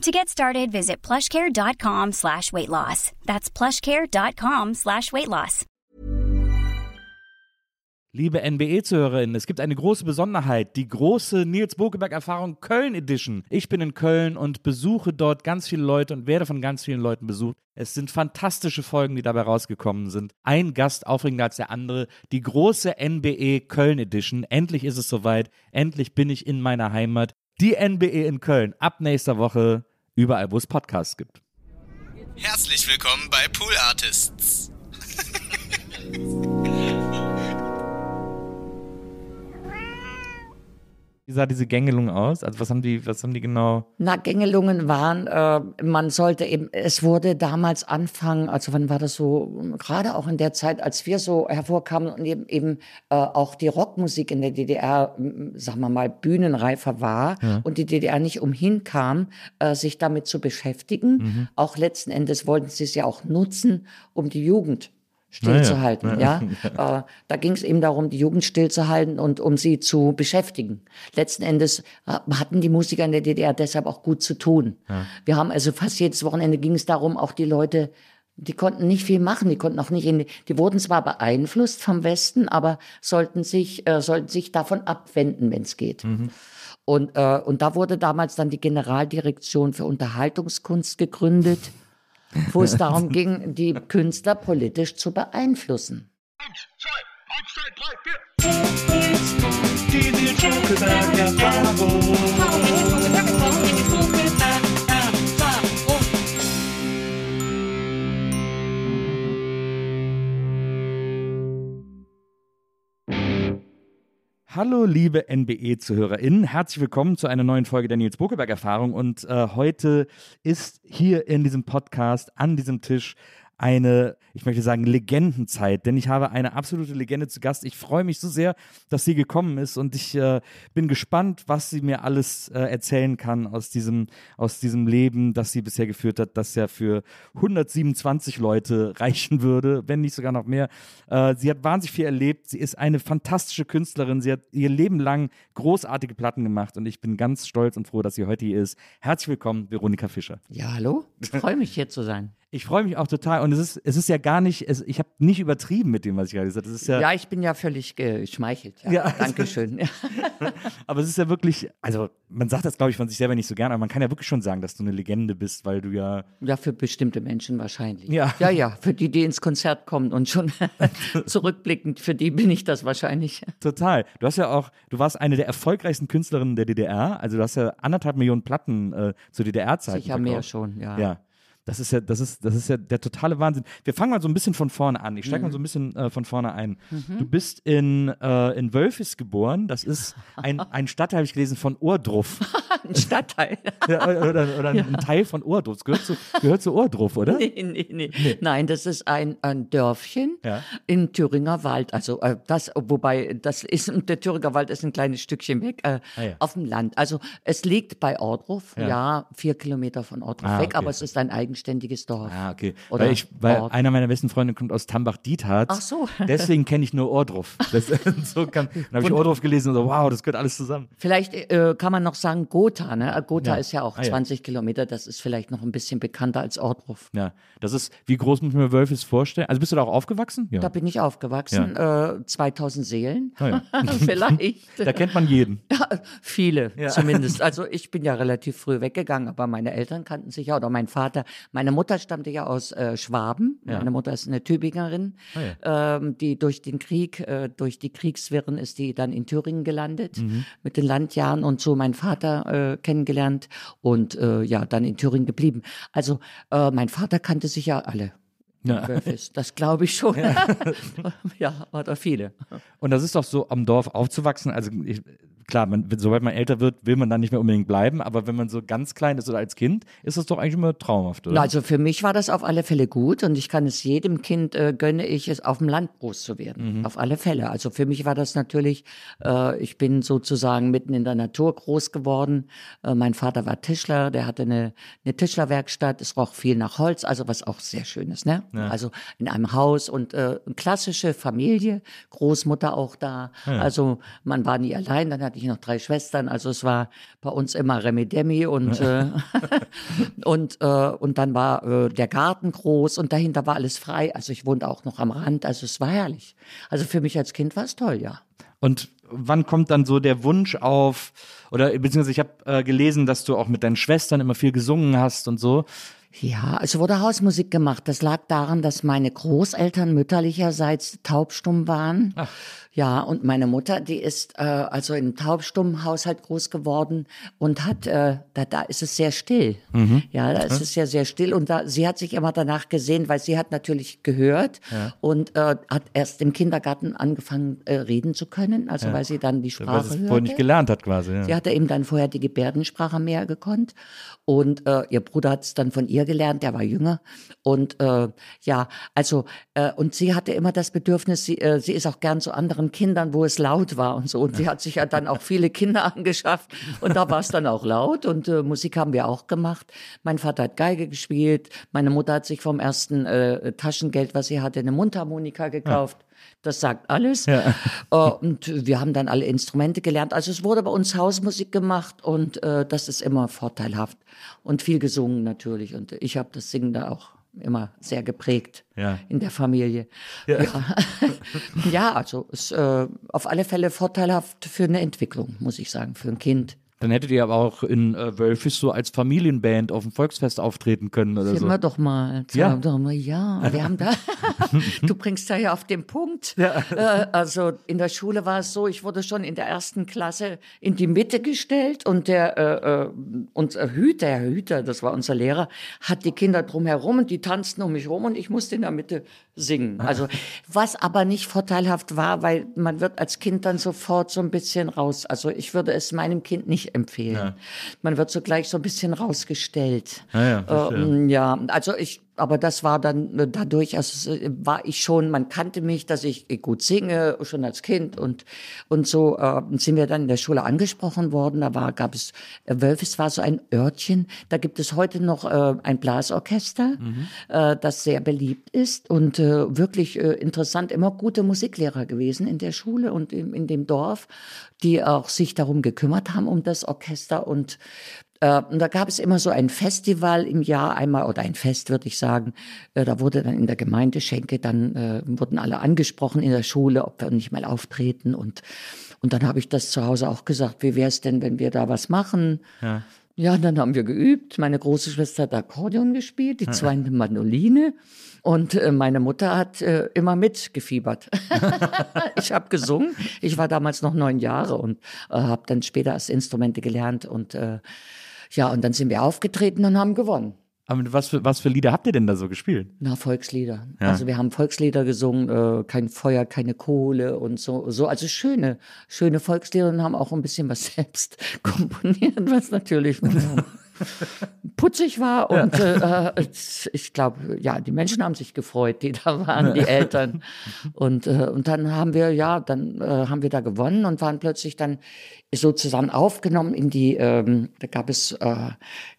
To get started, visit plushcare.com slash weight loss. That's plushcare.com slash weight loss. Liebe NBE-Zuhörerinnen, es gibt eine große Besonderheit, die große Nils Bokeberg-Erfahrung Köln Edition. Ich bin in Köln und besuche dort ganz viele Leute und werde von ganz vielen Leuten besucht. Es sind fantastische Folgen, die dabei rausgekommen sind. Ein Gast aufregender als der andere. Die große NBE Köln Edition. Endlich ist es soweit. Endlich bin ich in meiner Heimat. Die NBE in Köln. Ab nächster Woche überall, wo es Podcasts gibt. Herzlich willkommen bei Pool Artists. Wie sah diese Gängelung aus? Also was haben die, was haben die genau? Na, Gängelungen waren, äh, man sollte eben, es wurde damals anfangen, also wann war das so, gerade auch in der Zeit, als wir so hervorkamen und eben, eben äh, auch die Rockmusik in der DDR, sagen wir mal, bühnenreifer war Ja. und die DDR nicht umhin kam, äh, sich damit zu beschäftigen. Mhm. Auch letzten Endes wollten sie es ja auch nutzen, um die Jugend stillzuhalten. ja. Ja, äh, da ging es eben darum, die Jugend stillzuhalten und um sie zu beschäftigen. Letzten Endes äh, hatten die Musiker in der DDR deshalb auch gut zu tun. Wir haben also fast jedes Wochenende ging es darum, auch die Leute, die konnten nicht viel machen, die konnten auch nicht in, die- wurden zwar beeinflusst vom Westen, aber sollten sich, äh, sollten sich davon abwenden, wenn es geht. Und, äh, und da wurde damals dann die Generaldirektion für Unterhaltungskunst gegründet, wo es darum ging, die Künstler politisch zu beeinflussen. Hallo, liebe NBE-ZuhörerInnen. Herzlich willkommen zu einer neuen Folge der Nils Bokeberg-Erfahrung. Und äh, heute ist hier in diesem Podcast an diesem Tisch eine, ich möchte sagen, Legendenzeit, denn ich habe eine absolute Legende zu Gast. Ich freue mich so sehr, dass sie gekommen ist und ich äh, bin gespannt, was sie mir alles äh, erzählen kann aus diesem, aus diesem Leben, das sie bisher geführt hat, das ja für 127 Leute reichen würde, wenn nicht sogar noch mehr. Äh, sie hat wahnsinnig viel erlebt. Sie ist eine fantastische Künstlerin. Sie hat ihr Leben lang großartige Platten gemacht und ich bin ganz stolz und froh, dass sie heute hier ist. Herzlich willkommen, Veronika Fischer. Ja, hallo? Ich freue mich hier zu sein. Ich freue mich auch total und es ist, es ist ja gar nicht, es, ich habe nicht übertrieben mit dem, was ich gerade gesagt habe. Ja, Ja, ich bin ja völlig geschmeichelt. Ja, Ja. Dankeschön. Ja. aber es ist ja wirklich, also man sagt das, glaube ich, von sich selber nicht so gerne, aber man kann ja wirklich schon sagen, dass du eine Legende bist, weil du ja, ja, für bestimmte Menschen wahrscheinlich. Ja. ja, ja, für die, die ins Konzert kommen und schon zurückblickend, für die bin ich das wahrscheinlich. total. Du hast ja auch, du warst eine der erfolgreichsten Künstlerinnen der DDR, also du hast ja anderthalb Millionen Platten äh, zur DDR-Zeit. Sicher mehr schon, ja. Ja. Das ist ja, das ist, das ist ja der totale Wahnsinn. Wir fangen mal so ein bisschen von vorne an. Ich Mhm. steige mal so ein bisschen äh, von vorne ein. Du bist in, äh, in Wölfis geboren. Das ist ein, ein Stadtteil, habe ich gelesen, von Ohrdruff. Ein Stadtteil. Ja, oder oder ein Teil von Ohrdruff. Das gehört zu, gehört zu Ohrdruff, oder? Nee, nee, nee. Nein, das ist ein, ein Dörfchen Ja. im Thüringer Wald. Also äh, das, wobei das ist, der Thüringer Wald ist ein kleines Stückchen weg, äh, Ah, ja. auf dem Land. Also es liegt bei Ordruf, Ja. ja, vier Kilometer von Ordruf Ah, weg, okay. aber es ist ein eigenständiges Dorf. Ah, okay. Oder weil ich, weil Ort. einer meiner besten Freunde kommt aus Tambach-Dietharz. Ach so. Deswegen kenne ich nur Ohrdruff. Das, so kann, dann habe ich Ohrdruff gelesen und so, wow, das gehört alles zusammen. Vielleicht äh, kann man noch sagen, Gotha, ne? Gotha Ja. ist ja auch Ah, ja. 20 Kilometer, das ist vielleicht noch ein bisschen bekannter als Ortruf. Ja, das ist, wie groß muss ich mir Wölfis vorstellen? Also bist du da auch aufgewachsen? Ja. Da bin ich aufgewachsen, äh, 2000 Seelen, Ah, ja. vielleicht. Da kennt man jeden. Ja, viele zumindest. Also ich bin ja relativ früh weggegangen, aber meine Eltern kannten sich ja, oder mein Vater. Meine Mutter stammte ja aus äh, Schwaben. Ja. Meine Mutter ist eine Tübingerin, Ah, ähm, die durch den Krieg, äh, durch die Kriegswirren ist die dann in Thüringen gelandet Mhm. mit den Landjahren und so meinen Vater äh, kennengelernt und äh, ja, dann in Thüringen geblieben. Also äh, mein Vater kannte sich ja alle. Ja. Das glaube ich schon. Ja. oder viele. Und das ist doch so, am Dorf aufzuwachsen. Also ich, klar, man, sobald man älter wird, will man dann nicht mehr unbedingt bleiben. Aber wenn man so ganz klein ist oder als Kind, ist das doch eigentlich immer traumhaft, oder? Also für mich war das auf alle Fälle gut und ich kann es jedem Kind äh, gönne ich es, auf dem Land groß zu werden. Auf alle Fälle. Also für mich war das natürlich, äh, ich bin sozusagen mitten in der Natur groß geworden. Äh, mein Vater war Tischler, der hatte eine, eine Tischlerwerkstatt. Es roch viel nach Holz, also was auch sehr schön ist, ne? Also in einem Haus und äh, klassische Familie, Großmutter auch da. Also man war nie allein, dann hatte ich noch drei Schwestern. Also es war bei uns immer Remi Demi und äh, und, äh, und dann war äh, der Garten groß und dahinter war alles frei. Also ich wohnte auch noch am Rand, also es war herrlich. Also für mich als Kind war es toll, ja. Und wann kommt dann so der Wunsch auf, oder beziehungsweise ich habe äh, gelesen, dass du auch mit deinen Schwestern immer viel gesungen hast und so. Ja, es wurde Hausmusik gemacht. Das lag daran, dass meine Großeltern mütterlicherseits taubstumm waren. Ja, und meine Mutter, die ist äh, also in einem taubstummen Haushalt groß geworden und hat, äh, da, da ist es sehr still. Ja, da ist es ja sehr still und da, sie hat sich immer danach gesehen, weil sie hat natürlich gehört und äh, hat erst im Kindergarten angefangen äh, reden zu können, also weil sie dann die Weil Sprache sie es hörte. vorher nicht gelernt hat quasi. Ja. Sie hatte eben dann vorher die Gebärdensprache mehr gekonnt und äh, ihr Bruder hat es dann von ihr gelernt, der war jünger. Und äh, ja, also äh, und sie hatte immer das Bedürfnis, sie, äh, sie ist auch gern zu anderen Kindern, wo es laut war und so. Und sie hat sich ja dann auch viele Kinder angeschafft. Und da war es dann auch laut. Und äh, Musik haben wir auch gemacht. Mein Vater hat Geige gespielt, meine Mutter hat sich vom ersten äh, Taschengeld, was sie hatte, eine Mundharmonika gekauft. Das sagt alles. Äh, und wir haben dann alle Instrumente gelernt. Also es wurde bei uns Hausmusik gemacht und äh, das ist immer vorteilhaft. Und viel gesungen natürlich. Und ich habe das Singen da auch immer sehr geprägt Ja. in der Familie. Ja, ja. also es äh, auf alle Fälle vorteilhaft für eine Entwicklung, muss ich sagen, für ein Kind. Dann hättet ihr aber auch in äh, Wölfis so als Familienband auf dem Volksfest auftreten können oder Sind so. wir doch mal. Ja. Doch mal, ja. Wir haben da, du bringst da ja auf den Punkt. Äh, also in der Schule war es so, ich wurde schon in der ersten Klasse in die Mitte gestellt und der äh, äh, unser Hüter, der Hüter, das war unser Lehrer, hat die Kinder drumherum und die tanzten um mich rum und ich musste in der Mitte singen. Also was aber nicht vorteilhaft war, weil man wird als Kind dann sofort so ein bisschen raus. Also ich würde es meinem Kind nicht empfehlen. Man wird so gleich so ein bisschen rausgestellt. Ja, verstehe. Ähm, ja, also ich, aber das war dann äh, dadurch, also äh, war ich schon, man kannte mich, dass ich gut singe, schon als Kind und und so äh, sind wir dann in der Schule angesprochen worden. Da war, gab es äh, Wölfis war so ein Örtchen. Da gibt es heute noch äh, ein Blasorchester, äh, das sehr beliebt ist und wirklich interessant, immer gute Musiklehrer gewesen in der Schule und in, in dem Dorf, die auch sich darum gekümmert haben um das Orchester und und da gab es immer so ein Festival im Jahr einmal oder ein Fest, würde ich sagen. Äh, da wurde dann in der Gemeindeschenke, dann äh, wurden alle angesprochen in der Schule, ob wir nicht mal auftreten. Und, und dann habe ich das zu Hause auch gesagt, wie wäre es denn, wenn wir da was machen? Ja. Ja, dann haben wir geübt. Meine große Schwester hat Akkordeon gespielt, die zweite Mandoline. Und äh, meine Mutter hat äh, immer mitgefiebert. ich habe gesungen. Ich war damals noch neun Jahre und äh, habe dann später erst Instrumente gelernt. Und äh, ja, und dann sind wir aufgetreten und haben gewonnen. Aber was für, was für Lieder habt ihr denn da so gespielt? Na, Volkslieder. Ja. Also wir haben Volkslieder gesungen, äh, kein Feuer, keine Kohle und so, so. Also schöne, schöne Volkslieder und haben auch ein bisschen was selbst komponiert, was natürlich putzig war. Und äh, es- ich glaube, ja, die Menschen haben sich gefreut, die da waren, die Eltern. Und, äh, und dann haben wir, ja, dann äh, haben wir da gewonnen und waren plötzlich dann so zusammen aufgenommen in die, ähm, da gab es, äh,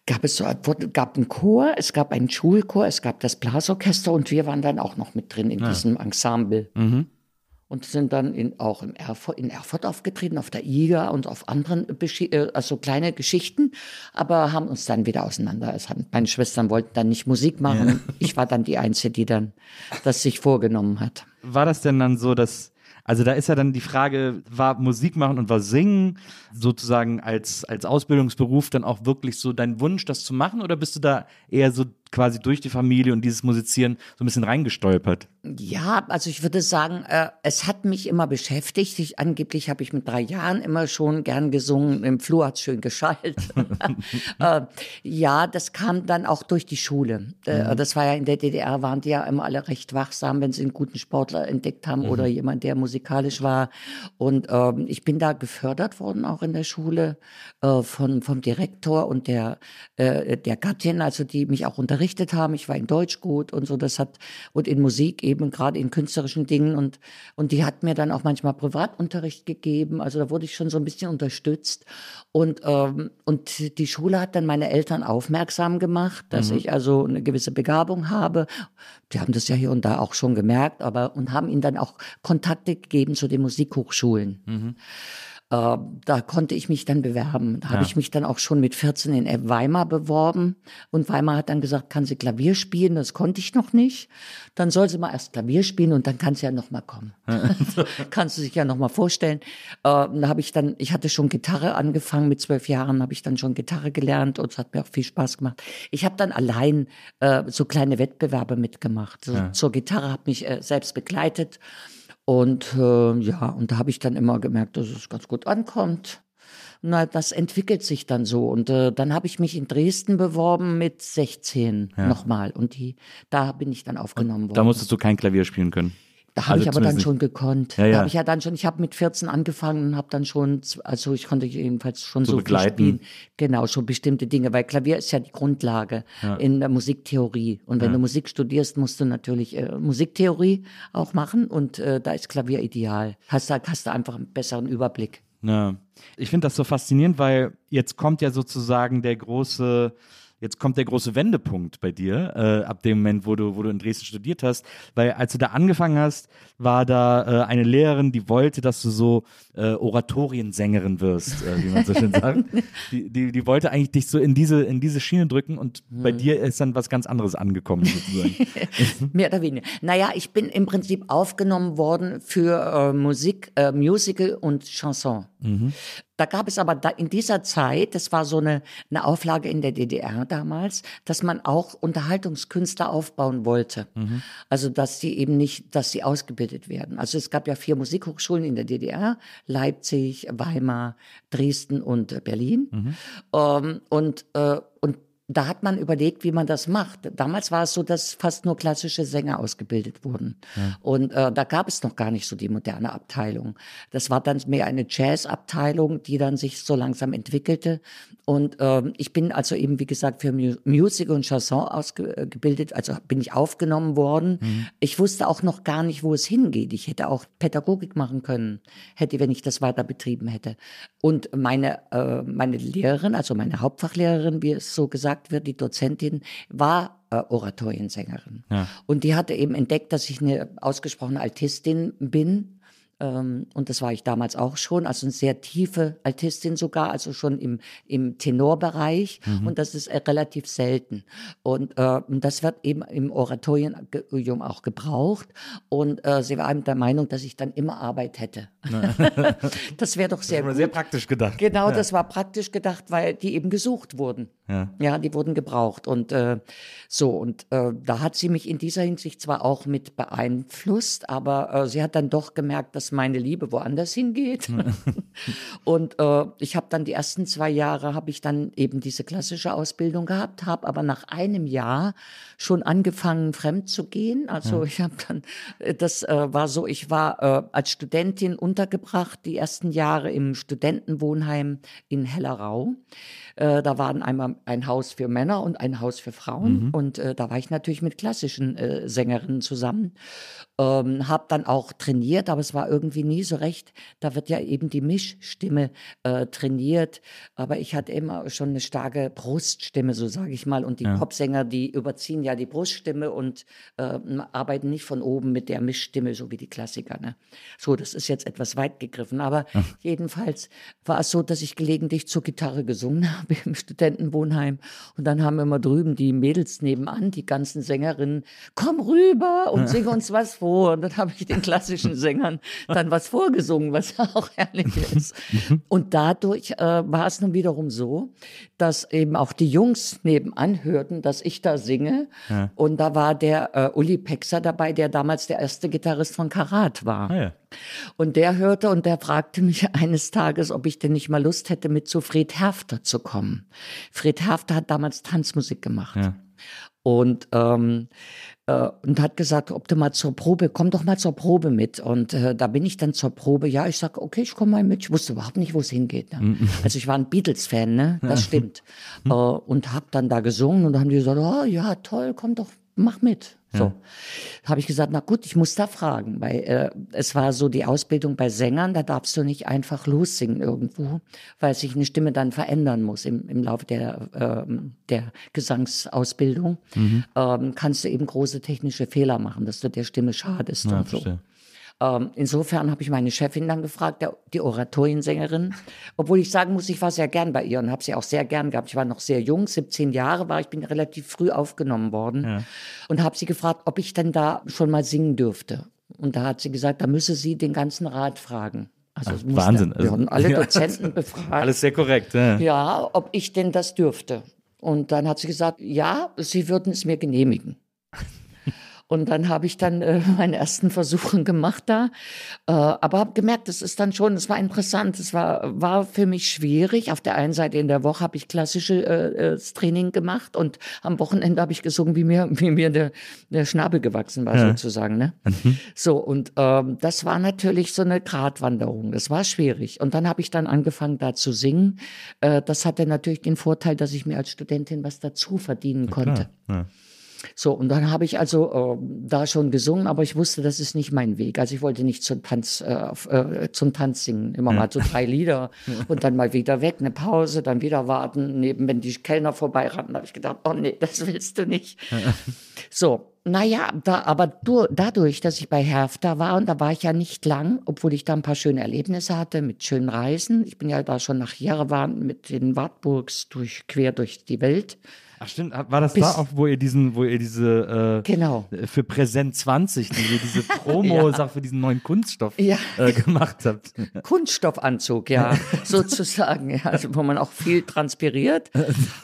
gab es so, gab einen Chor, es gab einen Schulchor, es gab das Blasorchester und wir waren dann auch noch mit drin in diesem Ensemble. Und und sind dann in, auch in Erfurt, in Erfurt aufgetreten, auf der IGA und auf anderen, äh, also kleine Geschichten, aber haben uns dann wieder auseinander. Es haben, meine Schwestern wollten dann nicht Musik machen. Ja. Ich war dann die Einzige, die dann das sich vorgenommen hat. War das denn dann so, dass also da ist ja dann die Frage, war Musik machen und war Singen sozusagen als, als Ausbildungsberuf dann auch wirklich so dein Wunsch, das zu machen? Oder bist du da eher so quasi durch die Familie und dieses Musizieren so ein bisschen reingestolpert? Ja, also ich würde sagen, äh, es hat mich immer beschäftigt. Ich, angeblich habe ich mit drei Jahren immer schon gern gesungen. Im Flur hat es schön geschallt. äh, ja, das kam dann auch durch die Schule. Äh, mhm. Das war ja in der DDR, waren die ja immer alle recht wachsam, wenn sie einen guten Sportler entdeckt haben mhm. oder jemand, der musikalisch war. Und ähm, ich bin da gefördert worden, auch in der Schule, äh, von, vom Direktor und der, äh, der Gattin, also die mich auch unterrichtet unterrichtet haben. Ich war in Deutsch gut und so. Das hat und in Musik eben gerade in künstlerischen Dingen und und die hat mir dann auch manchmal Privatunterricht gegeben. Also da wurde ich schon so ein bisschen unterstützt und ähm, und die Schule hat dann meine Eltern aufmerksam gemacht, dass mhm. ich also eine gewisse Begabung habe. Die haben das ja hier und da auch schon gemerkt, aber und haben ihnen dann auch Kontakte gegeben zu den Musikhochschulen. Mhm. Äh, da konnte ich mich dann bewerben. Da ja. habe ich mich dann auch schon mit 14 in Weimar beworben. Und Weimar hat dann gesagt, kann sie Klavier spielen? Das konnte ich noch nicht. Dann soll sie mal erst Klavier spielen und dann kann sie ja noch mal kommen. Kannst du sich ja noch mal vorstellen. Äh, da habe ich dann, ich hatte schon Gitarre angefangen. Mit zwölf Jahren habe ich dann schon Gitarre gelernt und es hat mir auch viel Spaß gemacht. Ich habe dann allein äh, so kleine Wettbewerbe mitgemacht. So, ja. Zur Gitarre habe mich äh, selbst begleitet. Und äh, ja, und da habe ich dann immer gemerkt, dass es ganz gut ankommt. Na, das entwickelt sich dann so. Und äh, dann habe ich mich in Dresden beworben mit 16 ja. nochmal. Und die, da bin ich dann aufgenommen worden. Da musstest du kein Klavier spielen können. Da habe also ich aber dann schon gekonnt. Ja, ja. Da habe ich ja dann schon, ich habe mit 14 angefangen und habe dann schon, also ich konnte jedenfalls schon so, so viel spielen. Genau, schon bestimmte Dinge, weil Klavier ist ja die Grundlage ja. in der Musiktheorie. Und wenn du Musik studierst, musst du natürlich äh, Musiktheorie auch machen und äh, da ist Klavier ideal. Hast, hast du einfach einen besseren Überblick. Ja. Ich finde das so faszinierend, weil jetzt kommt ja sozusagen der große jetzt kommt der große Wendepunkt bei dir, äh, ab dem Moment, wo du, wo du in Dresden studiert hast. Weil als du da angefangen hast, war da äh, eine Lehrerin, die wollte, dass du so äh, Oratoriensängerin wirst, äh, wie man so schön sagt. Die, die, die wollte eigentlich dich so in diese, in diese Schiene drücken und hm. bei dir ist dann was ganz anderes angekommen, sozusagen. Mehr oder weniger. Naja, ich bin im Prinzip aufgenommen worden für äh, Musik, äh, Musical und Chanson. Mhm. Da gab es aber da in dieser Zeit, das war so eine, eine Auflage in der DDR damals, dass man auch Unterhaltungskünstler aufbauen wollte. Mhm. Also, dass sie eben nicht, dass sie ausgebildet werden. Also, es gab ja vier Musikhochschulen in der DDR. Leipzig, Weimar, Dresden und Berlin. Mhm. Ähm, und, äh, und da hat man überlegt, wie man das macht. Damals war es so, dass fast nur klassische Sänger ausgebildet wurden. Ja. Und äh, da gab es noch gar nicht so die moderne Abteilung. Das war dann mehr eine Jazz-Abteilung, die dann sich so langsam entwickelte. Und äh, ich bin also eben, wie gesagt, für Musik und Chanson ausgebildet, also bin ich aufgenommen worden. Mhm. Ich wusste auch noch gar nicht, wo es hingeht. Ich hätte auch Pädagogik machen können, hätte, wenn ich das weiter betrieben hätte. Und meine, äh, meine Lehrerin, also meine Hauptfachlehrerin, wie es so gesagt gesagt wird, die Dozentin war äh, Oratoriensängerin. Ja. Und die hatte eben entdeckt, dass ich eine ausgesprochene Altistin bin ähm, und das war ich damals auch schon, also eine sehr tiefe Altistin sogar, also schon im, im Tenorbereich. Mhm. Und das ist äh, relativ selten. Und äh, das wird eben im Oratorium auch gebraucht. Und äh, sie war eben der Meinung, dass ich dann immer Arbeit hätte. das wäre doch sehr das sehr praktisch gedacht. Genau, ja. das war praktisch gedacht, weil die eben gesucht wurden. Ja, ja die wurden gebraucht. Und äh, so, und äh, da hat sie mich in dieser Hinsicht zwar auch mit beeinflusst, aber äh, sie hat dann doch gemerkt, dass meine Liebe woanders hingeht. und äh, ich habe dann die ersten zwei Jahre, habe ich dann eben diese klassische Ausbildung gehabt, habe aber nach einem Jahr schon angefangen, fremd zu gehen. Also ja. ich habe dann, äh, das äh, war so, ich war äh, als Studentin untergebracht, die ersten Jahre im Studentenwohnheim in Hellerau. Äh, da waren einmal ein Haus für Männer und ein Haus für Frauen. Und äh, da war ich natürlich mit klassischen äh, Sängerinnen zusammen. Ähm, habe dann auch trainiert, aber es war irgendwie nie so recht. Da wird ja eben die Mischstimme äh, trainiert. Aber ich hatte immer schon eine starke Bruststimme, so sage ich mal. Und die Ja. Popsänger, die überziehen ja die Bruststimme und äh, arbeiten nicht von oben mit der Mischstimme, so wie die Klassiker. Ne? So, das ist jetzt etwas weit gegriffen. Aber jedenfalls war es so, dass ich gelegentlich zur Gitarre gesungen habe im Studentenwohnheim. Und dann haben immer drüben die Mädels nebenan, die ganzen Sängerinnen, komm rüber und sing uns was vor. Und dann habe ich den klassischen Sängern dann was vorgesungen, was auch herrlich ist. Und dadurch äh, war es nun wiederum so, dass eben auch die Jungs nebenan hörten, dass ich da singe. Und da war der äh, Uli Pexer dabei, der damals der erste Gitarrist von Karat war. Ah, ja. Und der hörte und der fragte mich eines Tages, ob ich denn nicht mal Lust hätte, mit zu Fred Herfter zu kommen. Fred Herfter hat damals Tanzmusik gemacht. Ja. Und, ähm, äh, und hat gesagt, ob du mal zur Probe, komm doch mal zur Probe mit. Und äh, da bin ich dann zur Probe. Ja, ich sag, okay, ich komme mal mit. Ich wusste überhaupt nicht, wo es hingeht. Ne? Also ich war ein Beatles-Fan, ne? Das stimmt. äh, und hab dann da gesungen und dann haben die gesagt, oh ja, toll, komm doch, mach mit. So, habe ich gesagt, na gut, ich muss da fragen, weil äh, es war so die Ausbildung bei Sängern, da darfst du nicht einfach lossingen irgendwo, weil sich eine Stimme dann verändern muss im, im Laufe der, ähm, der Gesangsausbildung. Ähm, kannst du eben große technische Fehler machen, dass du der Stimme schadest Ja, und so. verstehe. Ähm, insofern habe ich meine Chefin dann gefragt, der, die Oratoriensängerin, obwohl ich sagen muss, ich war sehr gern bei ihr und habe sie auch sehr gern gehabt. Ich war noch sehr jung, 17 Jahre war ich, bin relativ früh aufgenommen worden und habe sie gefragt, ob ich denn da schon mal singen dürfte. Und da hat sie gesagt, da müsse sie den ganzen Rat fragen. Also musste- Wahnsinn. Wir Also- haben alle Ja. Dozenten befragt. Alles sehr korrekt. Ja. Ja, ob ich denn das dürfte. Und dann hat sie gesagt, ja, sie würden es mir genehmigen. Und dann habe ich dann äh, meine ersten Versuche gemacht da, äh, aber habe gemerkt, es ist dann schon, es war interessant, es war war für mich schwierig. Auf der einen Seite in der Woche habe ich klassische äh, äh, Training gemacht und am Wochenende habe ich gesungen, wie mir wie mir der, der Schnabel gewachsen war sozusagen. Ne? So und ähm, das war natürlich so eine Gratwanderung. Das war schwierig. Und dann habe ich dann angefangen da zu singen. Äh, das hatte natürlich den Vorteil, dass ich mir als Studentin was dazu verdienen konnte. Ja. So, und dann habe ich also äh, da schon gesungen, aber ich wusste, das ist nicht mein Weg. Also ich wollte nicht zum Tanz, äh, äh, zum Tanz singen. Immer mal so drei Lieder und dann mal wieder weg, eine Pause, dann wieder warten. Neben, wenn die Kellner vorbeirannten, habe ich gedacht, oh nee, das willst du nicht. So, naja, da, aber du, dadurch, dass ich bei Herfter war, und da war ich ja nicht lang, obwohl ich da ein paar schöne Erlebnisse hatte mit schönen Reisen. Ich bin ja da schon nach Jerewan mit den Wartburgs durch, quer durch die Welt. Ach stimmt, war das Bis- da auch, wo ihr diesen, wo ihr diese äh, Genau. für Präsent 20, diese, diese Promo-Sache für diesen neuen Kunststoff Ja. äh, gemacht habt? Kunststoffanzug, ja, sozusagen, ja, also wo man auch viel transpiriert.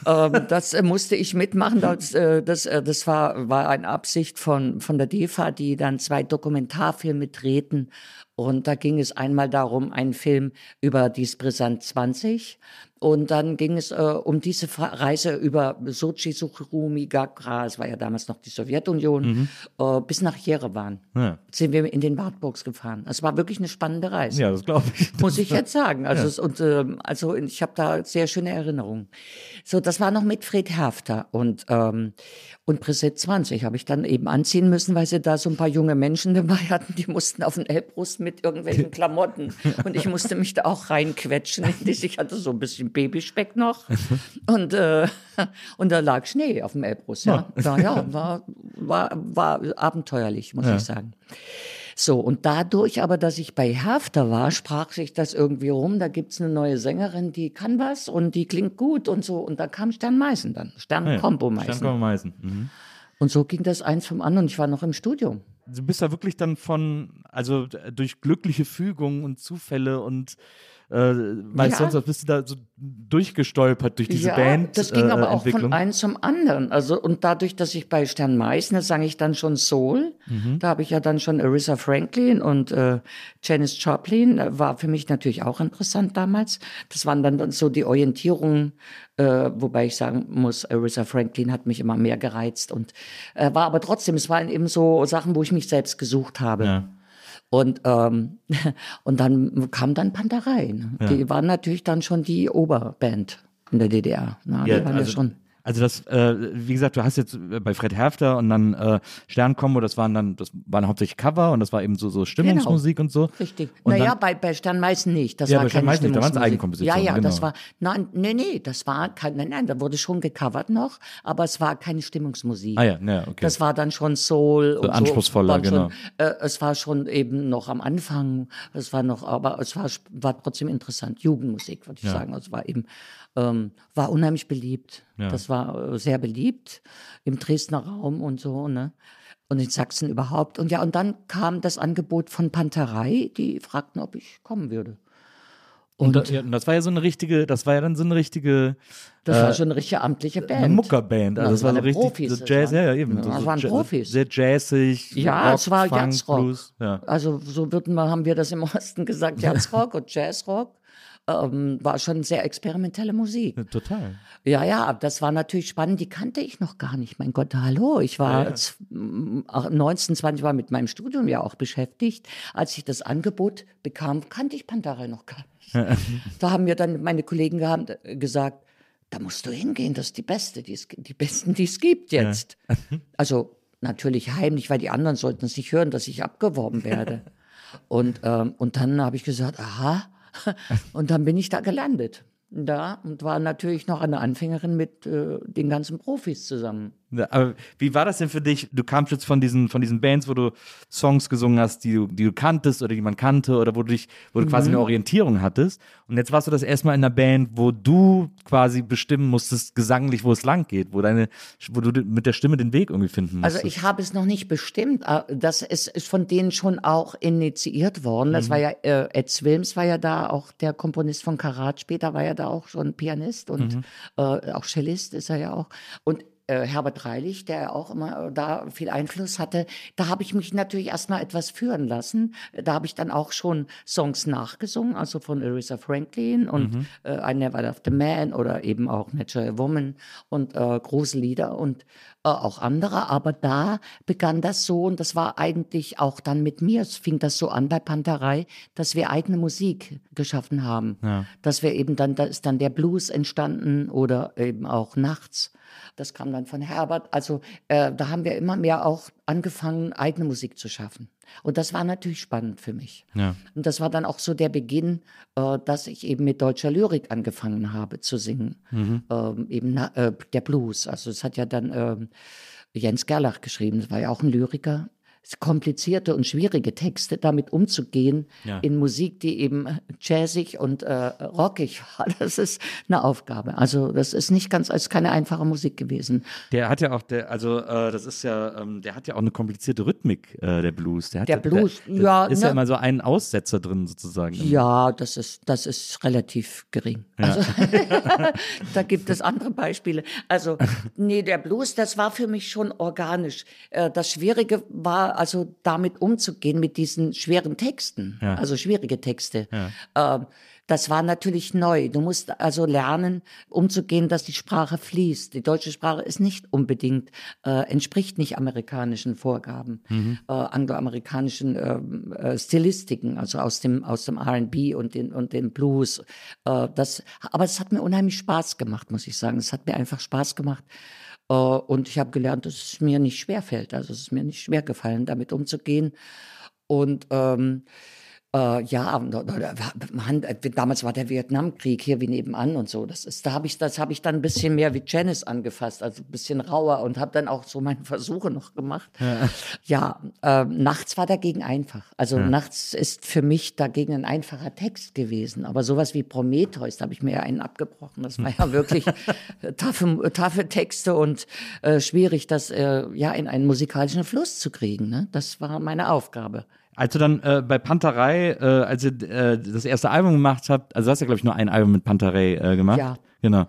ähm, das äh, musste ich mitmachen. Das, äh, das, äh, das war, war eine Absicht von, von der DEFA, die dann zwei Dokumentarfilme drehten. Und da ging es einmal darum, einen Film über die Brisant 20. Und dann ging es äh, um diese Reise über Sochi, Sukhumi, Gagra, es war ja damals noch die Sowjetunion, äh, bis nach Jerewan. Ja. Sind wir in den Wartburgs gefahren. Es war wirklich eine spannende Reise Ja, das glaube ich. muss ich jetzt sagen. Also, es, und, ähm, also ich habe da sehr schöne Erinnerungen. So, das war noch mit Fred Herfter und ähm, und Preset 20 habe ich dann eben anziehen müssen, weil sie da so ein paar junge Menschen dabei hatten, die mussten auf den Elbrust mit irgendwelchen Klamotten und ich musste mich da auch reinquetschen. in das. Ich hatte so ein bisschen Babyspeck noch und äh, und da lag Schnee auf dem Elbrust. Ja, ja, ja war war war abenteuerlich, muss ich sagen. So, und dadurch aber, dass ich bei Herfter war, sprach sich das irgendwie rum. Da gibt's eine neue Sängerin, die kann was und die klingt gut und so. Und da kam Stern Meißen dann, Stern Kombo Meißen. Sternkommen Meißen. Mhm. Und so ging das eins vom anderen. Ich war noch im Studium. Du bist da wirklich dann von, also durch glückliche Fügungen und Zufälle und äh, weiß Ja. sonst bist du da so durchgestolpert durch diese ja, Band. das ging äh, aber auch Entwicklung. von einem zum anderen. Also und dadurch, dass ich bei Stern Meißner sang ich dann schon Soul. Mhm. Da habe ich ja dann schon Aretha Franklin und äh, Janis Joplin. Äh, War für mich natürlich auch interessant damals. Das waren dann so die Orientierungen, äh, wobei ich sagen muss, Aretha Franklin hat mich immer mehr gereizt und äh, war aber trotzdem, es waren eben so Sachen, wo ich mich selbst gesucht habe. Ja. Und, ähm, und dann kam dann Panterei. Ne? Die waren natürlich dann schon die Oberband. in der DDR. Ja, die waren also- ja schon. Also das, äh, wie gesagt, du hast jetzt äh, bei Fred Herfter und dann äh, Sternkombo, das waren dann, das waren hauptsächlich Cover und das war eben so, so Stimmungsmusik und so. Richtig. Und naja, dann- bei, bei Sternmeißen nicht. Das Ja, war bei Sternmeißen nicht, da waren's Stimmungsmusik. Eigenkompositionen, Ja, ja, das genau. war, nein, nee, nee, das war kein, nein, nein, da wurde schon gecovert noch, aber es war keine Stimmungsmusik. Ah ja, ja, okay. Das war dann schon Soul. und anspruchsvoller, waren genau. Schon, äh, es war schon eben noch am Anfang. Es war noch, aber es war, war trotzdem interessant. Jugendmusik, würde ich Ja. sagen. Es war eben, ähm, war unheimlich beliebt. Ja. Das war äh, sehr beliebt im Dresdner Raum und so, ne? Und in Sachsen überhaupt. Und ja, und dann kam das Angebot von Panterei, die fragten, ob ich kommen würde. und, da, ja, und das war ja so eine richtige, das war ja dann so eine richtige Das Äh, war schon eine richtige amtliche Band. eine Muckerband. Also Ja, das war so waren richtig Profis, so das Jazz, waren- ja, ja, eben. Ja, so, das so waren Profis. Sehr jazzig. Ja, Rock, es war Funk, Jazzrock. Blues. Ja. Also so würden wir, haben wir das im Osten gesagt, Jazzrock und Jazzrock. Ähm, war schon sehr experimentelle Musik. Ja, Total. Ja, ja, das war natürlich spannend. Die kannte ich noch gar nicht. Mein Gott, hallo. Ich war Ja, ja. z- m, ach, 19, 20 war mit meinem Studium ja auch beschäftigt. Als ich das Angebot bekam, kannte ich Pantarei noch gar nicht. da haben mir dann meine Kollegen gehabt, gesagt, da musst du hingehen, das ist die beste, die, es, die besten, die es gibt jetzt. also natürlich heimlich, weil die anderen sollten es nicht hören, dass ich abgeworben werde. und, ähm, und dann habe ich gesagt, aha. Und dann bin ich da gelandet. Da und war natürlich noch eine Anfängerin mit äh, den ganzen Profis zusammen. Ja, aber wie war das denn für dich? Du kamst jetzt von diesen, von diesen Bands, wo du Songs gesungen hast, die du, die du kanntest oder die man kannte oder wo du dich, wo du Mhm. quasi eine Orientierung hattest. Und jetzt warst du das erstmal in einer Band, wo du quasi bestimmen musstest, gesanglich, wo es lang geht, wo deine, wo du mit der Stimme den Weg irgendwie finden musstest. Also ich habe es noch nicht bestimmt. äh, Das ist, ist von denen schon auch initiiert worden. Das war ja, äh, Ed Wilms war ja da auch der Komponist von Karat. Später war er da auch schon Pianist und äh, auch Cellist ist er ja auch. Und äh, Herbert Reilich, der auch immer äh, da viel Einfluss hatte, da habe ich mich natürlich erstmal etwas führen lassen. Da habe ich dann auch schon Songs nachgesungen, also von Aretha Franklin und äh, I Never Loved a Man oder eben auch Natural Woman und äh, große Lieder und äh, auch andere. Aber da begann das so und das war eigentlich auch dann mit mir. Es fing das so an bei Panterei, dass wir eigene Musik geschaffen haben. Ja. Dass wir eben dann, da ist dann der Blues entstanden oder eben auch nachts. Das kam dann von Herbert. Also äh, da haben wir immer mehr auch angefangen, eigene Musik zu schaffen. Und das war natürlich spannend für mich. ja. Und das war dann auch so der Beginn, äh, dass ich eben mit deutscher Lyrik angefangen habe zu singen. Ähm, eben na, äh, der Blues. Also es hat ja dann ähm, Jens Gerlach geschrieben, das war ja auch ein Lyriker. Komplizierte und schwierige Texte, damit umzugehen Ja. in Musik, die eben jazzig und äh, rockig war, das ist eine Aufgabe. Also das ist nicht ganz, ist keine einfache Musik gewesen. Der hat ja auch, der, also äh, das ist ja, ähm, der hat ja auch eine komplizierte Rhythmik, äh, der Blues. Der, hat Der ja, Blues, der, ja, Ist ja ne. immer so ein Aussetzer drin sozusagen. Ja, das ist, das ist relativ gering. Also, da gibt es andere Beispiele. Also, nee, der Blues, das war für mich schon organisch. Äh, Das Schwierige war also damit umzugehen mit diesen schweren Texten, Ja. also schwierige Texte. Ähm, Das war natürlich neu. Du musst also lernen, umzugehen, dass die Sprache fließt. Die deutsche Sprache ist nicht unbedingt, äh, entspricht nicht amerikanischen Vorgaben, äh, angloamerikanischen ähm, äh, Stilistiken, also aus dem, aus dem R&B und den, und dem Blues. Das, aber es hat mir unheimlich Spaß gemacht, muss ich sagen. Es hat mir einfach Spaß gemacht. Äh, und ich habe gelernt, dass es mir nicht schwer fällt. Also es ist mir nicht schwer gefallen, damit umzugehen. Und ähm, äh, ja, man, äh, damals war der Vietnamkrieg hier wie nebenan und so. Das ist, da habe ich, das habe ich dann ein bisschen mehr wie Janice angefasst, also ein bisschen rauer und habe dann auch so meine Versuche noch gemacht. Ja, äh, nachts war dagegen einfach. Also nachts ist für mich dagegen ein einfacher Text gewesen. Aber sowas wie Prometheus, da habe ich mir ja einen abgebrochen. Das war ja wirklich taffe, taffe Texte und äh, schwierig, das äh, ja in einen musikalischen Fluss zu kriegen. Ne? Das war meine Aufgabe. Als du dann äh, bei Panterei, äh, als ihr äh, das erste Album gemacht habt, also du hast ja, glaube ich, nur ein Album mit Panterei äh, gemacht. Ja. Genau.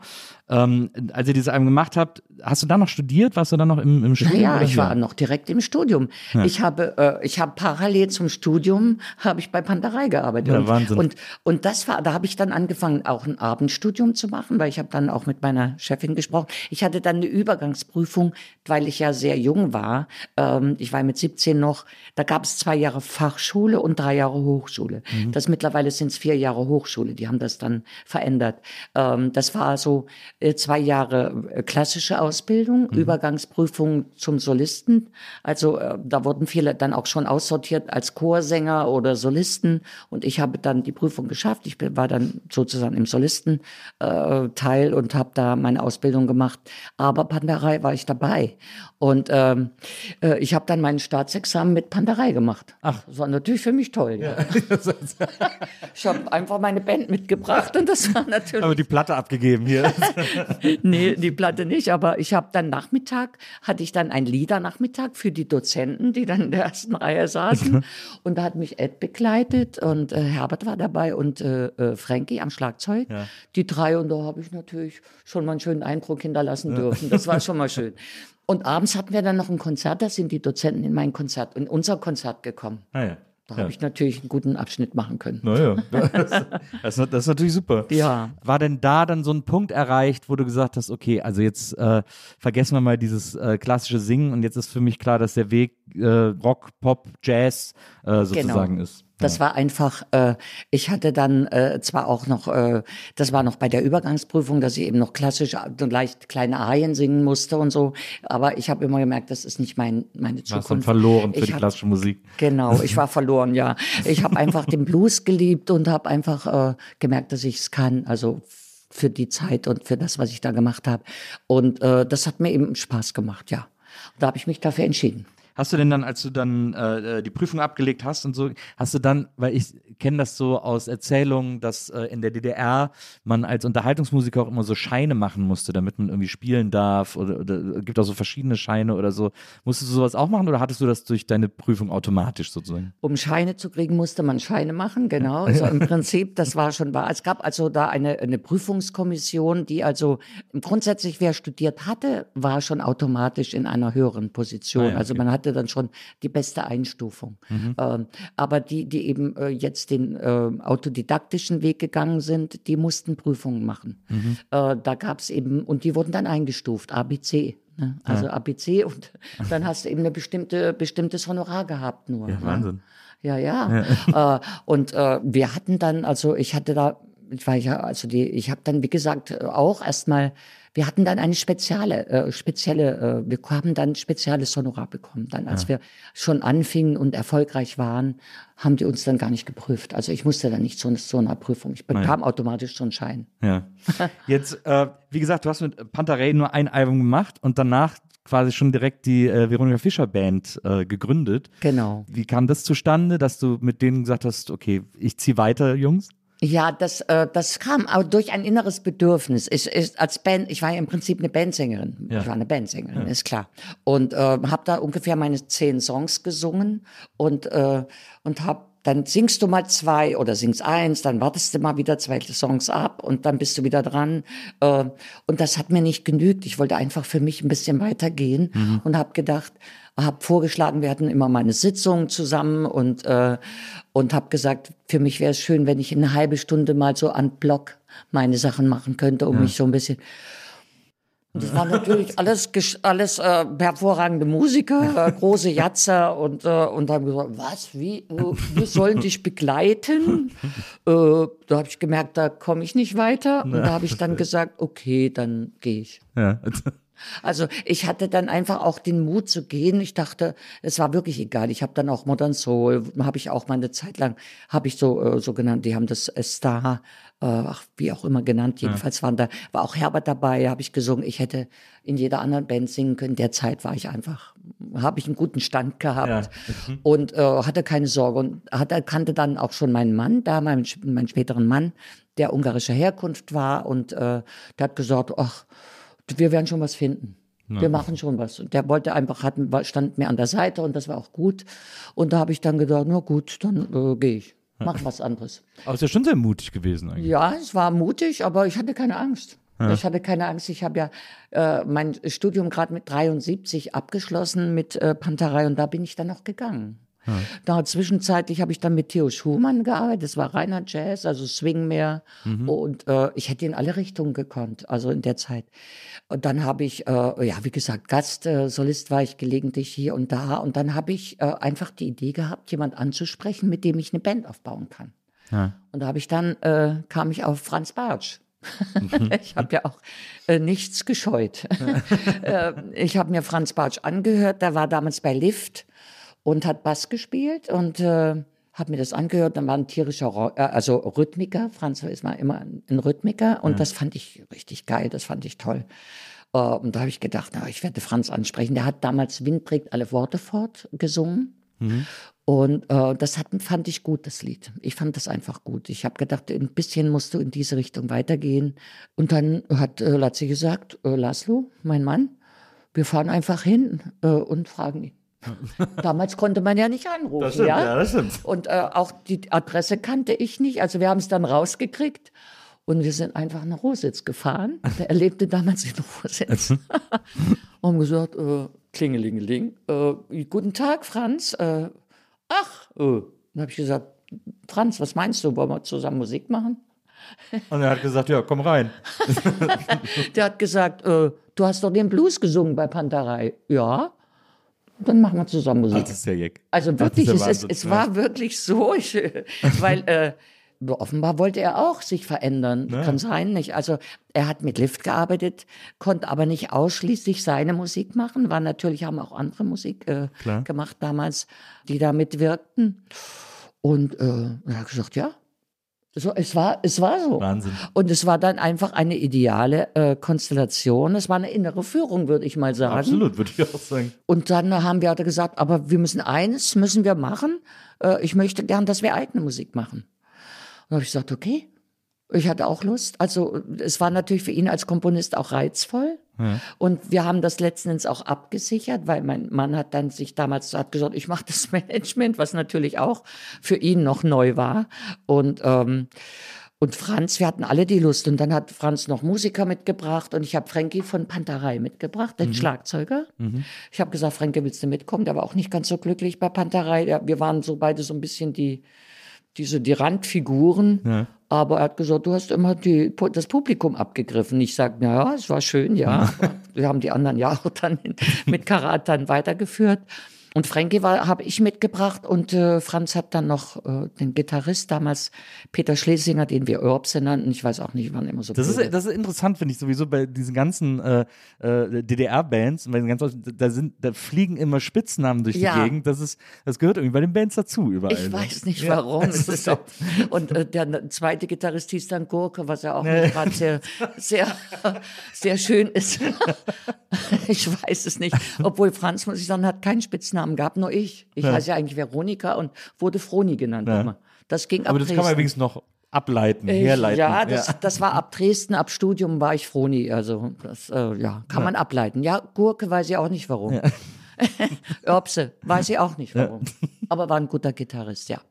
Ähm, als ihr dieses Album gemacht habt, hast du dann noch studiert? Warst du dann noch im, im Studium? Ja, oder? ich war noch direkt im Studium. Ich habe, äh, ich habe parallel zum Studium habe ich bei Panterei gearbeitet. Ja, und, Wahnsinn. Und und das war, da habe ich dann angefangen, auch ein Abendstudium zu machen, weil ich habe dann auch mit meiner Chefin gesprochen. Ich hatte dann eine Übergangsprüfung, weil ich ja sehr jung war. Ähm, ich war mit 17 noch. Da gab es zwei Jahre Fachschule und drei Jahre Hochschule. Mhm. Das mittlerweile sind es vier Jahre Hochschule. Die haben das dann verändert. Ähm, das war so äh, zwei Jahre äh, klassische Ausbildung, mhm. Übergangsprüfung zum Solisten. Also äh, da wurden viele dann auch schon aussortiert als Chorsänger oder Solisten. Und ich habe dann die Prüfung geschafft. Ich war dann sozusagen im Solistenteil äh, und habe da meine Ausbildung gemacht. Aber Panderei war ich dabei. Und ähm, äh, ich habe dann meinen Staatsexamen mit Panderei gemacht. Ach. Das war natürlich für mich toll. Ja. ich habe einfach meine Band mitgebracht und das war natürlich. Aber die Platte abgegeben hier. nee, die Platte nicht. Aber ich habe dann Nachmittag, hatte ich dann einen Liedernachmittag für die Dozenten, die dann in der ersten Reihe saßen. und da hat mich Ed begleitet und äh, Herbert war dabei und äh, äh, Frankie am Schlagzeug. Ja. Die drei und da habe ich natürlich schon mal einen schönen Eindruck hinterlassen dürfen. Das war schon mal schön. Und abends hatten wir dann noch ein Konzert, da sind die Dozenten in mein Konzert, in unser Konzert gekommen. Ah ja. Da ja. habe ich natürlich einen guten Abschnitt machen können. Naja, das, das, das, ist natürlich super. Ja. War denn da dann so ein Punkt erreicht, wo du gesagt hast, okay, also jetzt äh, vergessen wir mal dieses äh, klassische Singen und jetzt ist für mich klar, dass der Weg äh, Rock, Pop, Jazz äh, sozusagen genau. ist. Das war einfach, äh, ich hatte dann äh, zwar auch noch, äh, das war noch bei der Übergangsprüfung, dass ich eben noch klassisch äh, leicht kleine Arien singen musste und so, aber ich habe immer gemerkt, das ist nicht mein, meine Zukunft. Warst dann verloren für ich die hab, klassische Musik. Genau, ich war verloren, ja. Ich habe einfach den Blues geliebt und habe einfach äh, gemerkt, dass ich es kann, also für die Zeit und für das, was ich da gemacht habe. Und äh, das hat mir eben Spaß gemacht, ja. da habe ich mich dafür entschieden. Hast du denn dann, als du dann äh, äh, die Prüfung abgelegt hast und so, hast du dann, weil ich kenne das so aus Erzählungen, dass äh, in der DDR man als Unterhaltungsmusiker auch immer so Scheine machen musste, damit man irgendwie spielen darf oder, oder gibt auch so verschiedene Scheine oder so. Musstest du sowas auch machen oder hattest du das durch deine Prüfung automatisch sozusagen? Um Scheine zu kriegen, musste man Scheine machen, genau. Also im Prinzip, das war schon wahr. Es gab also da eine, eine Prüfungskommission, die also grundsätzlich, wer studiert hatte, war schon automatisch in einer höheren Position. Ah ja, okay. Also man hatte hatte dann schon die beste Einstufung. Mhm. Ähm, aber die, die eben äh, jetzt den äh, autodidaktischen Weg gegangen sind, die mussten Prüfungen machen. Mhm. Äh, da gab es eben, und die wurden dann eingestuft, ABC. Ne? Also ja. ABC und dann hast du eben ein bestimmte, bestimmtes Honorar gehabt nur. Ja, ne? Wahnsinn. Ja, ja. ja. Äh, und äh, wir hatten dann, also ich hatte da, ich war ja, also die, ich habe dann, wie gesagt, auch erstmal wir hatten dann eine spezielle, äh, spezielle, äh, wir haben dann spezielles Honorar bekommen. Dann, als ja. wir schon anfingen und erfolgreich waren, haben die uns dann gar nicht geprüft. Also ich musste dann nicht zu so einer Prüfung. Ich bekam Nein. automatisch so einen Schein. Ja. Jetzt, äh, wie gesagt, du hast mit Pantarei nur ein Album gemacht und danach quasi schon direkt die äh, Veronika Fischer Band äh, gegründet. Genau. Wie kam das zustande, dass du mit denen gesagt hast, okay, ich ziehe weiter, Jungs? Ja, das, äh, das kam auch durch ein inneres Bedürfnis. Ich, ich, als Band, ich war ja im Prinzip eine Bandsängerin. Ja. Ich war eine Bandsängerin, ja. ist klar. Und äh, habe da ungefähr meine zehn Songs gesungen und, äh, und habe dann singst du mal zwei oder singst eins, dann wartest du mal wieder zwei Songs ab und dann bist du wieder dran. Äh, und das hat mir nicht genügt. Ich wollte einfach für mich ein bisschen weitergehen mhm. und habe gedacht, habe vorgeschlagen, wir hatten immer mal eine Sitzung zusammen und, äh, und habe gesagt, für mich wäre es schön, wenn ich eine halbe Stunde mal so an Block meine Sachen machen könnte, um ja. mich so ein bisschen und das waren natürlich alles, alles äh, hervorragende Musiker, äh, große Jatzer und, äh, und haben gesagt, was, wie, wir sollen dich begleiten? Äh, da habe ich gemerkt, da komme ich nicht weiter. Und da habe ich dann gesagt, okay, dann gehe ich. Ja. Also ich hatte dann einfach auch den Mut zu gehen. Ich dachte, es war wirklich egal. Ich habe dann auch Modern Soul, habe ich auch mal eine Zeit lang, habe ich so äh, so genannt, die haben das Star, äh, ach, wie auch immer genannt. Jedenfalls ja. waren da, war auch Herbert dabei, habe ich gesungen. Ich hätte in jeder anderen Band singen können. Derzeit war ich einfach, habe ich einen guten Stand gehabt ja. mhm. und äh, hatte keine Sorge und hatte, kannte dann auch schon meinen Mann, da meinen, meinen späteren Mann, der ungarischer Herkunft war und äh, der hat gesagt, ach, wir werden schon was finden. Ja. Wir machen schon was. Und der wollte einfach, hat, stand mir an der Seite und das war auch gut. Und da habe ich dann gedacht, na gut, dann äh, gehe ich. Mach was anderes. Aber es ist ja schon sehr mutig gewesen eigentlich. Ja, es war mutig, aber ich hatte keine Angst. Ja. Ich hatte keine Angst. Ich habe ja äh, mein Studium gerade mit 73 abgeschlossen mit äh, Panterei und da bin ich dann noch gegangen. Ja. Da zwischenzeitlich habe ich dann mit Theo Schumann gearbeitet. Das war reiner Jazz, also Swing mehr. Mhm. Und äh, ich hätte in alle Richtungen gekonnt, also in der Zeit. Und dann habe ich, äh, ja, wie gesagt, Gastsolist äh, war ich gelegentlich hier und da. Und dann habe ich äh, einfach die Idee gehabt, jemand anzusprechen, mit dem ich eine Band aufbauen kann. Ja. Und da habe ich dann, äh, kam ich auf Franz Bartsch. ich habe ja auch äh, nichts gescheut. äh, ich habe mir Franz Bartsch angehört, der war damals bei Lift und hat Bass gespielt und äh, habe mir das angehört, dann war ein tierischer, äh, also Rhythmiker, Franz ist mal immer ein Rhythmiker und ja. das fand ich richtig geil, das fand ich toll. Äh, und da habe ich gedacht, na, ich werde Franz ansprechen. Der hat damals Wind trägt alle Worte fort gesungen. Mhm. Und äh, das hat, fand ich gut, das Lied. Ich fand das einfach gut. Ich habe gedacht, ein bisschen musst du in diese Richtung weitergehen. Und dann hat äh, Latzi gesagt, äh, Laszlo, mein Mann, wir fahren einfach hin äh, und fragen ihn. Damals konnte man ja nicht anrufen. Das stimmt, ja, ja das stimmt. Und äh, auch die Adresse kannte ich nicht. Also wir haben es dann rausgekriegt. Und wir sind einfach nach Rositz gefahren. Er lebte damals in Rositz. und gesagt, äh, Klingelingeling, äh, guten Tag, Franz. Äh, ach, äh. dann habe ich gesagt, Franz, was meinst du, wollen wir zusammen Musik machen? Und er hat gesagt, ja, komm rein. Der hat gesagt, äh, du hast doch den Blues gesungen bei Panterei. Ja, dann machen wir zusammen Musik. Das ist ja jeck. Also wirklich, ja es, es, war wirklich so, ich, weil äh, offenbar wollte er auch sich verändern. Ja. Kann sein, nicht? Also er hat mit Lift gearbeitet, konnte aber nicht ausschließlich seine Musik machen. War natürlich haben auch andere Musik äh, gemacht damals, die da mitwirkten. Und äh, er hat gesagt, ja. So, es war, es war so. Wahnsinn. Und es war dann einfach eine ideale äh, Konstellation. Es war eine innere Führung, würde ich mal sagen. Absolut, würde ich auch sagen. Und dann haben wir gesagt, aber wir müssen eines müssen wir machen. Äh, ich möchte gern, dass wir eigene Musik machen. Und habe ich gesagt, okay. Ich hatte auch Lust. Also es war natürlich für ihn als Komponist auch reizvoll. Ja. Und wir haben das letztendlich auch abgesichert, weil mein Mann hat dann sich damals hat gesagt, ich mache das Management, was natürlich auch für ihn noch neu war. Und ähm, und Franz, wir hatten alle die Lust. Und dann hat Franz noch Musiker mitgebracht und ich habe Frankie von Panterei mitgebracht, den mhm. Schlagzeuger. Mhm. Ich habe gesagt, Frankie, willst du mitkommen? Der war auch nicht ganz so glücklich bei Panterei. Wir waren so beide so ein bisschen die diese, die Randfiguren. Ja. Aber er hat gesagt, du hast immer die, das Publikum abgegriffen. Ich sage, naja, es war schön, ja. Wir haben die anderen ja auch dann mit Karat dann weitergeführt. Und Frankie war habe ich mitgebracht und äh, Franz hat dann noch äh, den Gitarrist damals Peter Schlesinger, den wir Urbse nannten. Ich weiß auch nicht, wann immer so. Das ist das ist interessant, finde ich sowieso bei diesen ganzen äh, äh, DDR-Bands, da sind da fliegen immer Spitznamen durch ja. die Gegend. Das ist das gehört irgendwie bei den Bands dazu überall. Ich ne? weiß nicht warum. Ja. Es ist so. Und äh, der zweite Gitarrist hieß dann Gurke, was ja auch nee. gerade sehr sehr sehr schön ist. ich weiß es nicht. Obwohl Franz muss ich sagen hat keinen Spitznamen Spitznamen gab, nur ich. Ich ja. heiße ja eigentlich Veronika und wurde Froni genannt ja. immer. Das ging Aber ab das Dresden. kann man übrigens noch ableiten, ich, herleiten. Ja das, ja. das war ab Dresden, ab Studium war ich Froni. Also das äh, ja, kann man ableiten. Ja, Gurke weiß ich auch nicht warum. Erbse, weiß ich auch nicht warum. Aber war ein guter Gitarrist, ja.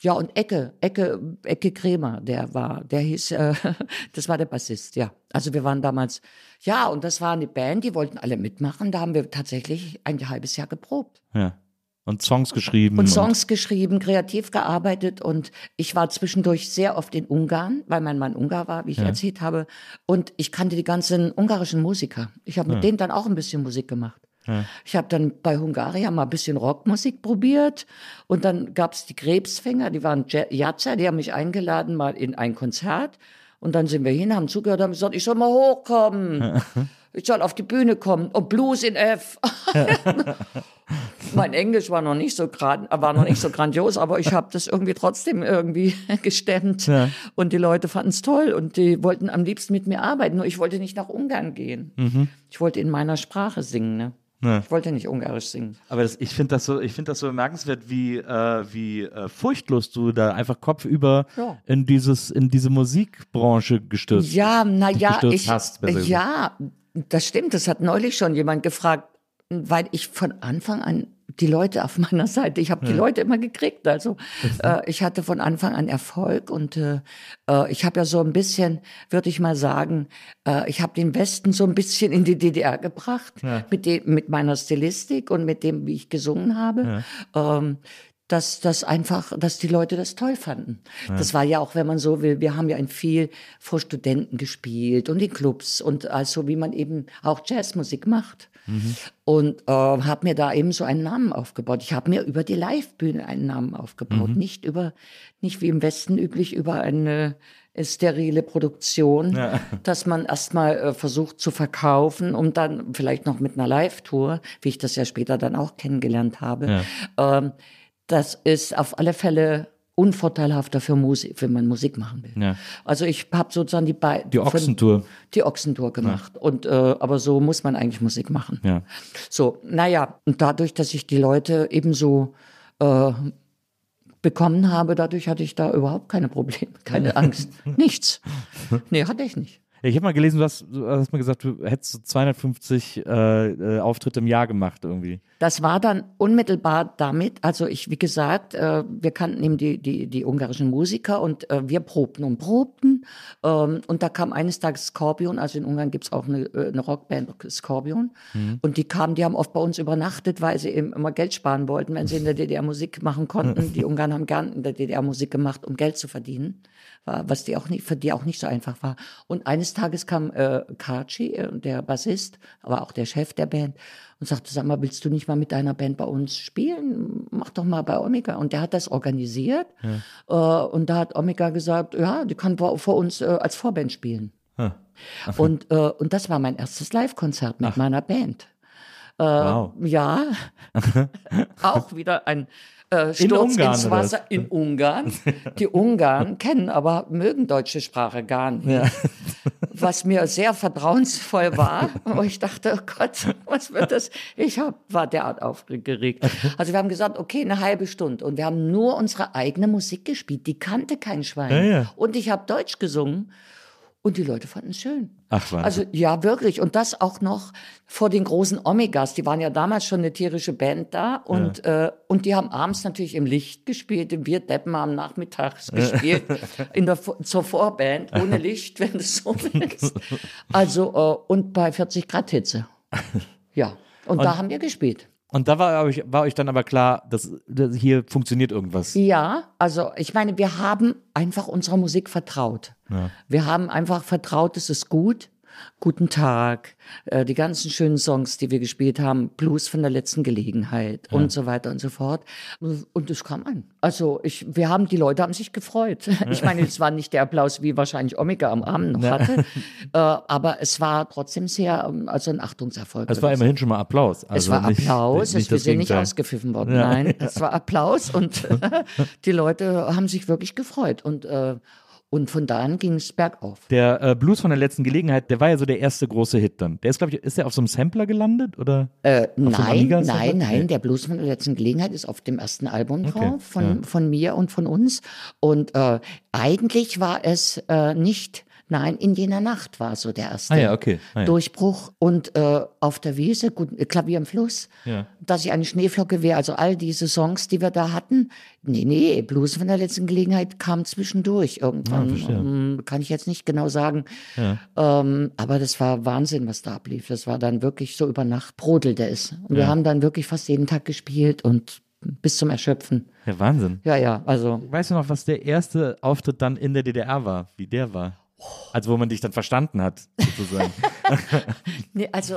Ja, und Ecke, Ecke, Ecke Kremer, der war, der hieß, äh, das war der Bassist, ja. Also wir waren damals, ja, und das war eine Band, die wollten alle mitmachen. Da haben wir tatsächlich ein halbes Jahr geprobt. Ja. Und Songs geschrieben. Und Songs und geschrieben, kreativ gearbeitet. Und ich war zwischendurch sehr oft in Ungarn, weil mein Mann Ungar war, wie ich ja. erzählt habe. Und ich kannte die ganzen ungarischen Musiker. Ich habe mit ja. denen dann auch ein bisschen Musik gemacht. Ja. Ich habe dann bei Hungaria mal ein bisschen Rockmusik probiert und dann gab es die Krebsfänger, die waren Jatzer, die haben mich eingeladen mal in ein Konzert und dann sind wir hin, haben zugehört, haben gesagt, ich soll mal hochkommen. ich soll auf die Bühne kommen und Blues in F. mein Englisch war noch nicht so war noch nicht so grandios, aber ich habe das irgendwie trotzdem irgendwie gestemmt ja. und die Leute fanden es toll und die wollten am liebsten mit mir arbeiten. Nur ich wollte nicht nach Ungarn gehen. Mhm. Ich wollte in meiner Sprache singen. Ne? Ja. Ich wollte nicht Ungarisch singen. Aber das, ich finde das so, ich finde das so bemerkenswert, wie, äh, wie äh, furchtlos du da einfach kopfüber ja. in dieses, in diese Musikbranche gestürzt. Ja, naja, ich, hast, ja, das stimmt. Das hat neulich schon jemand gefragt, weil ich von Anfang an die Leute auf meiner Seite. Ich habe die Leute immer gekriegt. Also äh, ich hatte von Anfang an Erfolg und äh, äh, ich habe ja so ein bisschen, würde ich mal sagen, äh, ich habe den Westen so ein bisschen in die DDR gebracht ja. mit dem, mit meiner Stilistik und mit dem, wie ich gesungen habe. Ja. Ähm, dass das einfach, dass die Leute das toll fanden. Ja. Das war ja auch, wenn man so will, wir haben ja in viel vor Studenten gespielt und in Clubs und also wie man eben auch Jazzmusik macht. Mhm. Und äh, habe mir da eben so einen Namen aufgebaut. Ich habe mir über die Live-Bühne einen Namen aufgebaut, mhm. nicht über, nicht wie im Westen üblich über eine sterile Produktion, dass man erstmal äh, versucht zu verkaufen, um dann vielleicht noch mit einer Live-Tour, wie ich das ja später dann auch kennengelernt habe. Ähm, das ist auf alle Fälle unvorteilhafter für Musik, wenn man Musik machen will. Ja. Also ich habe sozusagen die beiden Die Ochsentour. die Ochsentour gemacht und äh, aber so muss man eigentlich Musik machen. Ja. So, naja, und dadurch, dass ich die Leute ebenso äh, bekommen habe, dadurch hatte ich da überhaupt keine Probleme, keine Angst, nichts. Nee, hatte ich nicht. Ich habe mal gelesen, du hast, du hast mal gesagt, du hättest so 250 äh, äh, Auftritte im Jahr gemacht irgendwie. Das war dann unmittelbar damit, also ich, wie gesagt, äh, wir kannten eben die, die, die ungarischen Musiker und äh, wir probten und probten. Ähm, und da kam eines Tages Scorpion, also in Ungarn gibt's auch eine, äh, eine Rockband Scorpion. Und die kamen, die haben oft bei uns übernachtet, weil sie eben immer Geld sparen wollten, wenn sie in der DDR Musik machen konnten. Die Ungarn haben gern in der DDR Musik gemacht, um Geld zu verdienen, was die auch nicht, für die auch nicht so einfach war. Und eines Tages kam äh, Karci, äh, der Bassist, aber auch der Chef der Band, und sagte, sag mal, willst du nicht mal mit deiner Band bei uns spielen? Mach doch mal bei Omega. Und der hat das organisiert. Äh, und da hat Omega gesagt, ja, die kann vor uns äh, als Vorband spielen. Und, äh, und das war mein erstes Live-Konzert mit meiner Band. Äh, Wow. Ja, auch wieder ein äh, Sturz Ungarn, ins Wasser in Ungarn. Die Ungarn kennen aber mögen deutsche Sprache gar nicht. Was mir sehr vertrauensvoll war. Aber ich dachte, oh Gott, was wird das? Ich hab, war derart aufgeregt. Also wir haben gesagt, okay, eine halbe Stunde. Und wir haben nur unsere eigene Musik gespielt. Die kannte kein Schwein. Ja, ja. Und ich habe Deutsch gesungen. Und die Leute fanden es schön. Ach, Wahnsinn. Also ja, wirklich. Und das auch noch vor den großen Omegas. Die waren ja damals schon eine tierische Band da. Und, äh, und die haben abends natürlich im Licht gespielt. Wir Deppen haben nachmittags gespielt. in der, zur Vorband, ohne Licht, wenn du so willst. Also, äh, und bei 40 Grad Hitze. Ja. Und, da haben wir gespielt. Und da war euch, war euch dann aber klar, dass, dass hier funktioniert irgendwas. Ja, also ich meine, wir haben einfach unserer Musik vertraut. Wir haben einfach vertraut, es ist gut. Guten Tag, äh, die ganzen schönen Songs, die wir gespielt haben, Blues von der letzten Gelegenheit und so weiter und so fort. Und es kam an. Also ich, wir haben, die Leute haben sich gefreut. Ich meine, es war nicht der Applaus, wie wahrscheinlich Omega am Abend noch hatte, äh, aber es war trotzdem sehr, ähm, also ein Achtungserfolg. Es war immerhin schon mal Applaus. es Also war nicht- Applaus, nicht es, wir sind nicht ausgepfiffen worden. Nein, es war Applaus und die Leute haben sich wirklich gefreut. Und, äh, und von da an ging es bergauf. Der äh, Blues von der letzten Gelegenheit, der war ja so der erste große Hit dann. Der ist, glaube ich, ist der auf so einem Sampler gelandet? Oder? Äh, nein, nein, nein, Nee. der Blues von der letzten Gelegenheit ist auf dem ersten Album drauf, Okay, von, von mir und von uns. Und äh, eigentlich war es äh, nicht, nein, in jener Nacht war so der erste Ah ja, okay. Ah, ja. Durchbruch. Und äh, auf der Wiese, gut, Klavier im Fluss, Ja. dass ich eine Schneeflocke wäre, also all diese Songs, die wir da hatten. Nee, nee, Blues von der letzten Gelegenheit kam zwischendurch irgendwann. Ah, verstehe. ähm, kann ich jetzt nicht genau sagen. Ähm, aber das war Wahnsinn, was da ablief. Das war dann wirklich so über Nacht brodelte es. Und wir haben dann wirklich fast jeden Tag gespielt und bis zum Erschöpfen. ja, Wahnsinn. Ja, ja, also Weißt du noch, was der erste Auftritt dann in der DDR war? Wie der war? Also wo man dich dann verstanden hat, sozusagen. Nee, also,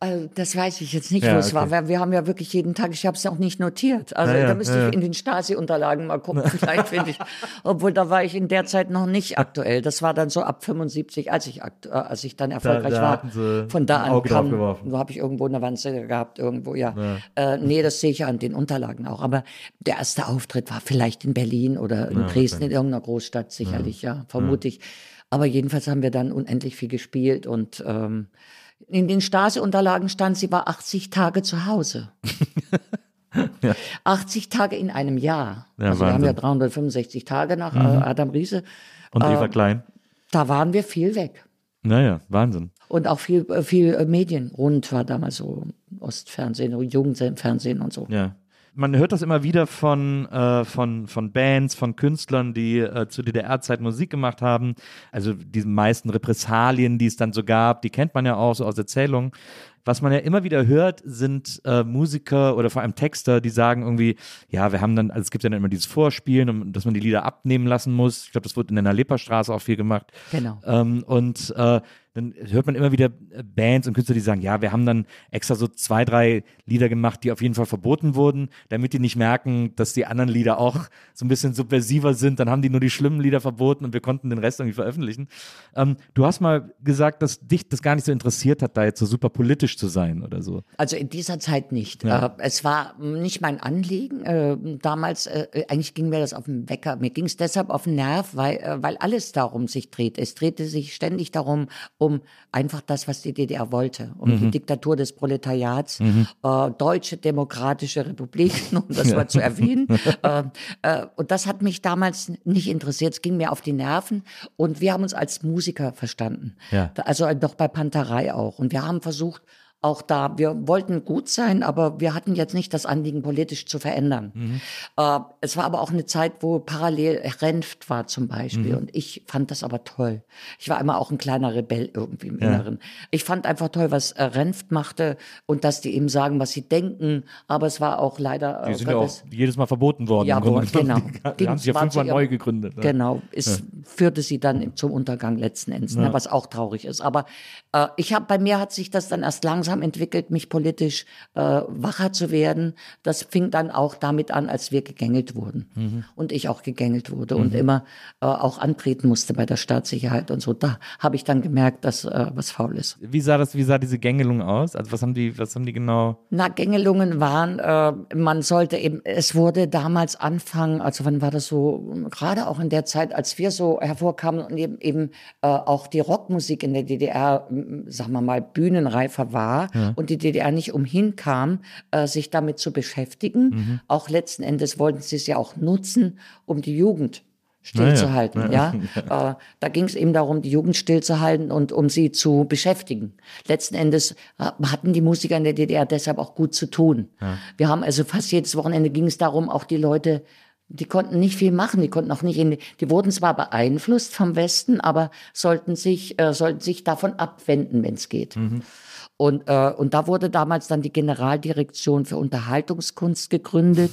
also das weiß ich jetzt nicht, Ja, wo es war. okay. weil Wir haben ja wirklich jeden Tag, ich habe es auch nicht notiert. Also Ja, da müsste ja, ich in den Stasi-Unterlagen mal gucken, vielleicht finde ich. Obwohl da war ich in der Zeit noch nicht aktuell. Das war dann so ab 75, als ich, äh, als ich dann erfolgreich da war. hatten sie Von da an kam, geworfen. so habe ich irgendwo eine Wanze gehabt, irgendwo, ja. Äh, nee, das sehe ich ja an den Unterlagen auch. Aber der erste Auftritt war vielleicht in Berlin oder in Dresden, in irgendeiner Großstadt sicherlich, ja, vermute ich. Aber jedenfalls haben wir dann unendlich viel gespielt und ähm, in den Stasi-Unterlagen stand, sie war 80 Tage zu Hause. 80 Tage in einem Jahr. Ja, also wir haben ja Wahnsinn. 365 Tage nach äh, Adam Riese. Und Äh, Eva Klein. Da waren wir viel weg. Naja, Wahnsinn. Und auch viel, äh, viel äh, Medien. Rund war damals so Ostfernsehen, Jugendfernsehen und so. Ja. Man hört das immer wieder von, äh, von, von Bands, von Künstlern, die äh, zu DDR-Zeit Musik gemacht haben. Also diese meisten Repressalien, die es dann so gab, die kennt man ja auch so aus Erzählungen. was man ja immer wieder hört, sind äh, Musiker oder vor allem Texter, die sagen irgendwie, ja, wir haben dann, also es gibt ja dann immer dieses Vorspielen, um, dass man die Lieder abnehmen lassen muss. Ich glaube, das wurde in der Nalepa-Straße auch viel gemacht. Genau. Ähm, und äh, dann hört man immer wieder äh, Bands und Künstler, die sagen, ja, wir haben dann extra so zwei, drei Lieder gemacht, die auf jeden Fall verboten wurden, damit die nicht merken, dass die anderen Lieder auch so ein bisschen subversiver sind. Dann haben die nur die schlimmen Lieder verboten und wir konnten den Rest irgendwie veröffentlichen. Ähm, du hast mal gesagt, dass dich das gar nicht so interessiert hat, da jetzt so super politisch zu sein oder so. Also in dieser Zeit nicht. Ja. Äh, es war nicht mein Anliegen. Äh, damals, äh, eigentlich ging mir das auf den Wecker. Mir ging es deshalb auf den Nerv, weil, äh, weil alles darum sich dreht. Es drehte sich ständig darum, um einfach das, was die DDR wollte, um Mhm. die Diktatur des Proletariats, äh, Deutsche Demokratische Republiken, um das mal zu erwähnen. äh, äh, und das hat mich damals nicht interessiert. Es ging mir auf die Nerven und wir haben uns als Musiker verstanden. Ja. Also doch bei Panterei auch. Und wir haben versucht, auch da, wir wollten gut sein, aber wir hatten jetzt nicht das Anliegen, politisch zu verändern. Äh, es war aber auch eine Zeit, wo parallel Renft war zum Beispiel. Und ich fand das aber toll. Ich war immer auch ein kleiner Rebell irgendwie im Ja. Inneren. Ich fand einfach toll, was äh, Renft machte und dass die eben sagen, was sie denken. Aber es war auch leider. Die äh, sind ja auch jedes Mal verboten worden. genommen. genau. Die haben sich ja fünfmal neu gegründet. ne? Genau, es führte sie dann zum Untergang letzten Endes, ne, was auch traurig ist. Aber ich habe bei mir hat sich das dann erst langsam entwickelt, mich politisch äh, wacher zu werden. Das fing dann auch damit an, als wir gegängelt wurden Mhm. und ich auch gegängelt wurde und immer äh, auch antreten musste bei der Staatssicherheit und so. Da habe ich dann gemerkt, dass äh, was faul ist. Wie sah das, wie sah diese Gängelung aus? Also was haben die, was haben die genau? Na, Gängelungen waren, äh, man sollte eben, es wurde damals Anfang, also wann war das so, gerade auch in der Zeit, als wir so hervorkamen und eben, eben äh, auch die Rockmusik in der DDR, sagen wir mal, bühnenreifer war und die DDR nicht umhin kam, äh, sich damit zu beschäftigen. Auch letzten Endes wollten sie es ja auch nutzen, um die Jugend stillzuhalten, ja. Äh, da ging es eben darum, die Jugend stillzuhalten und um sie zu beschäftigen. Letzten Endes äh, hatten die Musiker in der DDR deshalb auch gut zu tun. Wir haben also fast jedes Wochenende ging es darum, auch die Leute die konnten nicht viel machen, die konnten auch nicht in, die- wurden zwar beeinflusst vom Westen, aber sollten sich, äh, sollten sich davon abwenden, wenn es geht. Und, äh, und da wurde damals dann die Generaldirektion für Unterhaltungskunst gegründet,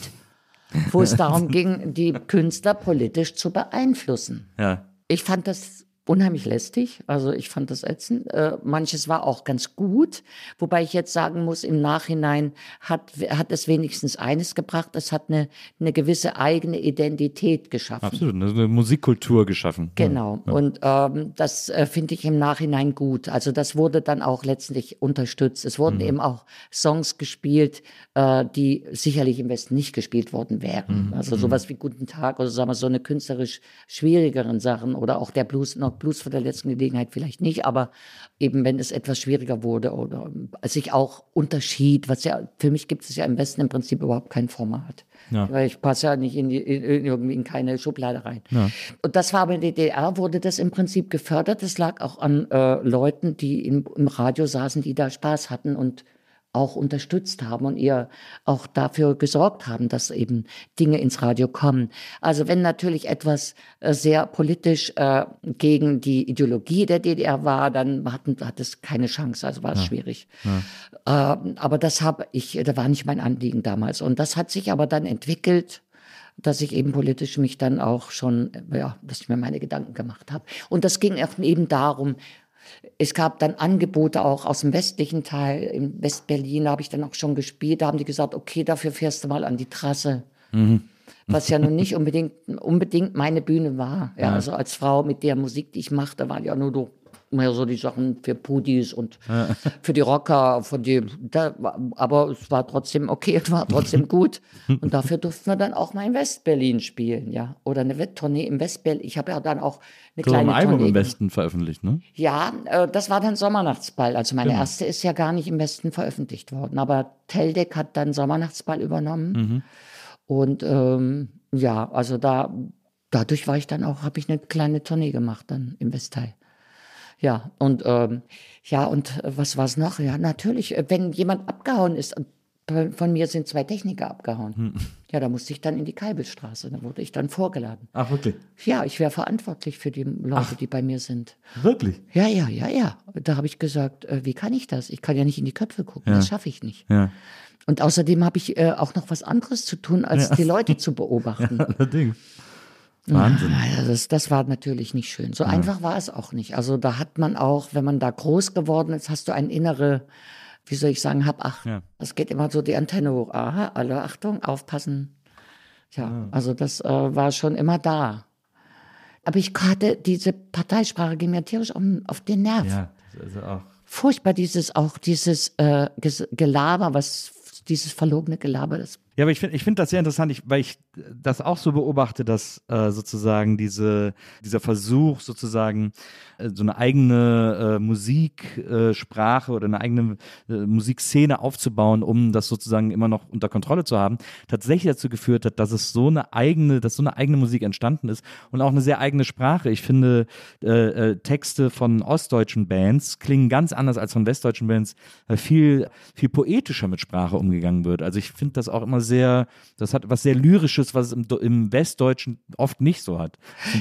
wo es darum ging, die Künstler politisch zu beeinflussen. Ja. Ich fand das unheimlich lästig, also ich fand das ätzend. Äh, manches war auch ganz gut, wobei ich jetzt sagen muss, im Nachhinein hat, hat es wenigstens eines gebracht, es hat eine, eine gewisse eigene Identität geschaffen. Absolut, eine Musikkultur geschaffen. Genau. Und ähm, das äh, finde ich im Nachhinein gut. Also das wurde dann auch letztendlich unterstützt. Es wurden eben auch Songs gespielt, äh, die sicherlich im Westen nicht gespielt worden wären. Also sowas wie Guten Tag oder sagen wir so eine künstlerisch schwierigeren Sachen oder auch der Blues, noch Blues vor der letzten Gelegenheit vielleicht nicht, aber eben wenn es etwas schwieriger wurde oder sich auch unterschied, was ja, für mich gibt es ja im Westen im Prinzip überhaupt kein Format. Ja. Weil ich passe ja nicht in, die, in, irgendwie in keine Schublade rein. Und das war aber in der DDR, wurde das im Prinzip gefördert. Das lag auch an äh, Leuten, die im, im Radio saßen, die da Spaß hatten und auch unterstützt haben und ihr auch dafür gesorgt haben, dass eben Dinge ins Radio kommen. Also wenn natürlich etwas äh, sehr politisch äh, gegen die Ideologie der DDR war, dann hatten, hat es keine Chance, also war es schwierig. Ähm, aber das habe ich, da war nicht mein Anliegen damals. Und das hat sich aber dann entwickelt dass ich eben politisch mich dann auch schon, ja, dass ich mir meine Gedanken gemacht habe. Und das ging eben darum, es gab dann Angebote auch aus dem westlichen Teil, in Westberlin habe ich dann auch schon gespielt, da haben die gesagt, okay, dafür fährst du mal an die Trasse. Was ja nun nicht unbedingt, unbedingt meine Bühne war. Ja, Also als Frau mit der Musik, die ich machte, waren ja nur so, mehr so die Sachen für Pudis und für die Rocker, von die, da, aber es war trotzdem okay, es war trotzdem gut. Und dafür durften wir dann auch mal in Westberlin spielen, ja. Oder eine Wetttournee im Westberlin. Ich habe ja dann auch eine Du hast ein kleine Album Tournee im. Westen veröffentlicht, ne? Ja, äh, das war dann Sommernachtsball. Also meine Genau. erste ist ja gar nicht im Westen veröffentlicht worden. Aber Teldec hat dann Sommernachtsball übernommen. Mhm. Und ähm, ja, also da dadurch war ich dann auch, habe ich eine kleine Tournee gemacht dann im Westteil. Ja, und ähm, ja, und äh, was war es noch? Ja, natürlich, äh, wenn jemand abgehauen ist, von mir sind zwei Techniker abgehauen. Hm. Ja, da musste ich dann in die Kalbelstraße. Da wurde ich dann vorgeladen. Ach, wirklich? Ja, ich wäre verantwortlich für die Leute, Ach, die bei mir sind. Wirklich? Ja, ja, ja, ja. Da habe ich gesagt, äh, wie kann ich das? Ich kann ja nicht in die Köpfe gucken. Ja. Das schaffe ich nicht. Ja. Und außerdem habe ich äh, auch noch was anderes zu tun, als ja. die Leute zu beobachten. Allerdings. Wahnsinn. Ja, das, das war natürlich nicht schön. So ja. einfach war es auch nicht. Also da hat man auch, wenn man da groß geworden ist, hast du eine innere wie soll ich sagen, hab acht. Ja. Es geht immer so die Antenne hoch. Aha, alle Achtung, aufpassen. Ja, ja. also das äh, war schon immer da. Aber ich hatte, diese Parteisprache ging mir tierisch auf, auf den Nerv. Ja, also auch. Furchtbar dieses, auch dieses äh, Gelaber, was, dieses verlogene Gelaber, das ja, aber ich finde ich find das sehr interessant, ich, weil ich das auch so beobachte, dass äh, sozusagen diese, dieser Versuch, sozusagen äh, so eine eigene äh, Musiksprache äh, oder eine eigene äh, Musikszene aufzubauen, um das sozusagen immer noch unter Kontrolle zu haben, tatsächlich dazu geführt hat, dass es so eine eigene, dass so eine eigene Musik entstanden ist und auch eine sehr eigene Sprache. Ich finde, äh, Texte von ostdeutschen Bands klingen ganz anders als von westdeutschen Bands, weil viel, viel poetischer mit Sprache umgegangen wird. Also ich finde das auch immer sehr, das hat was sehr Lyrisches, was es im, im Westdeutschen oft nicht so hat.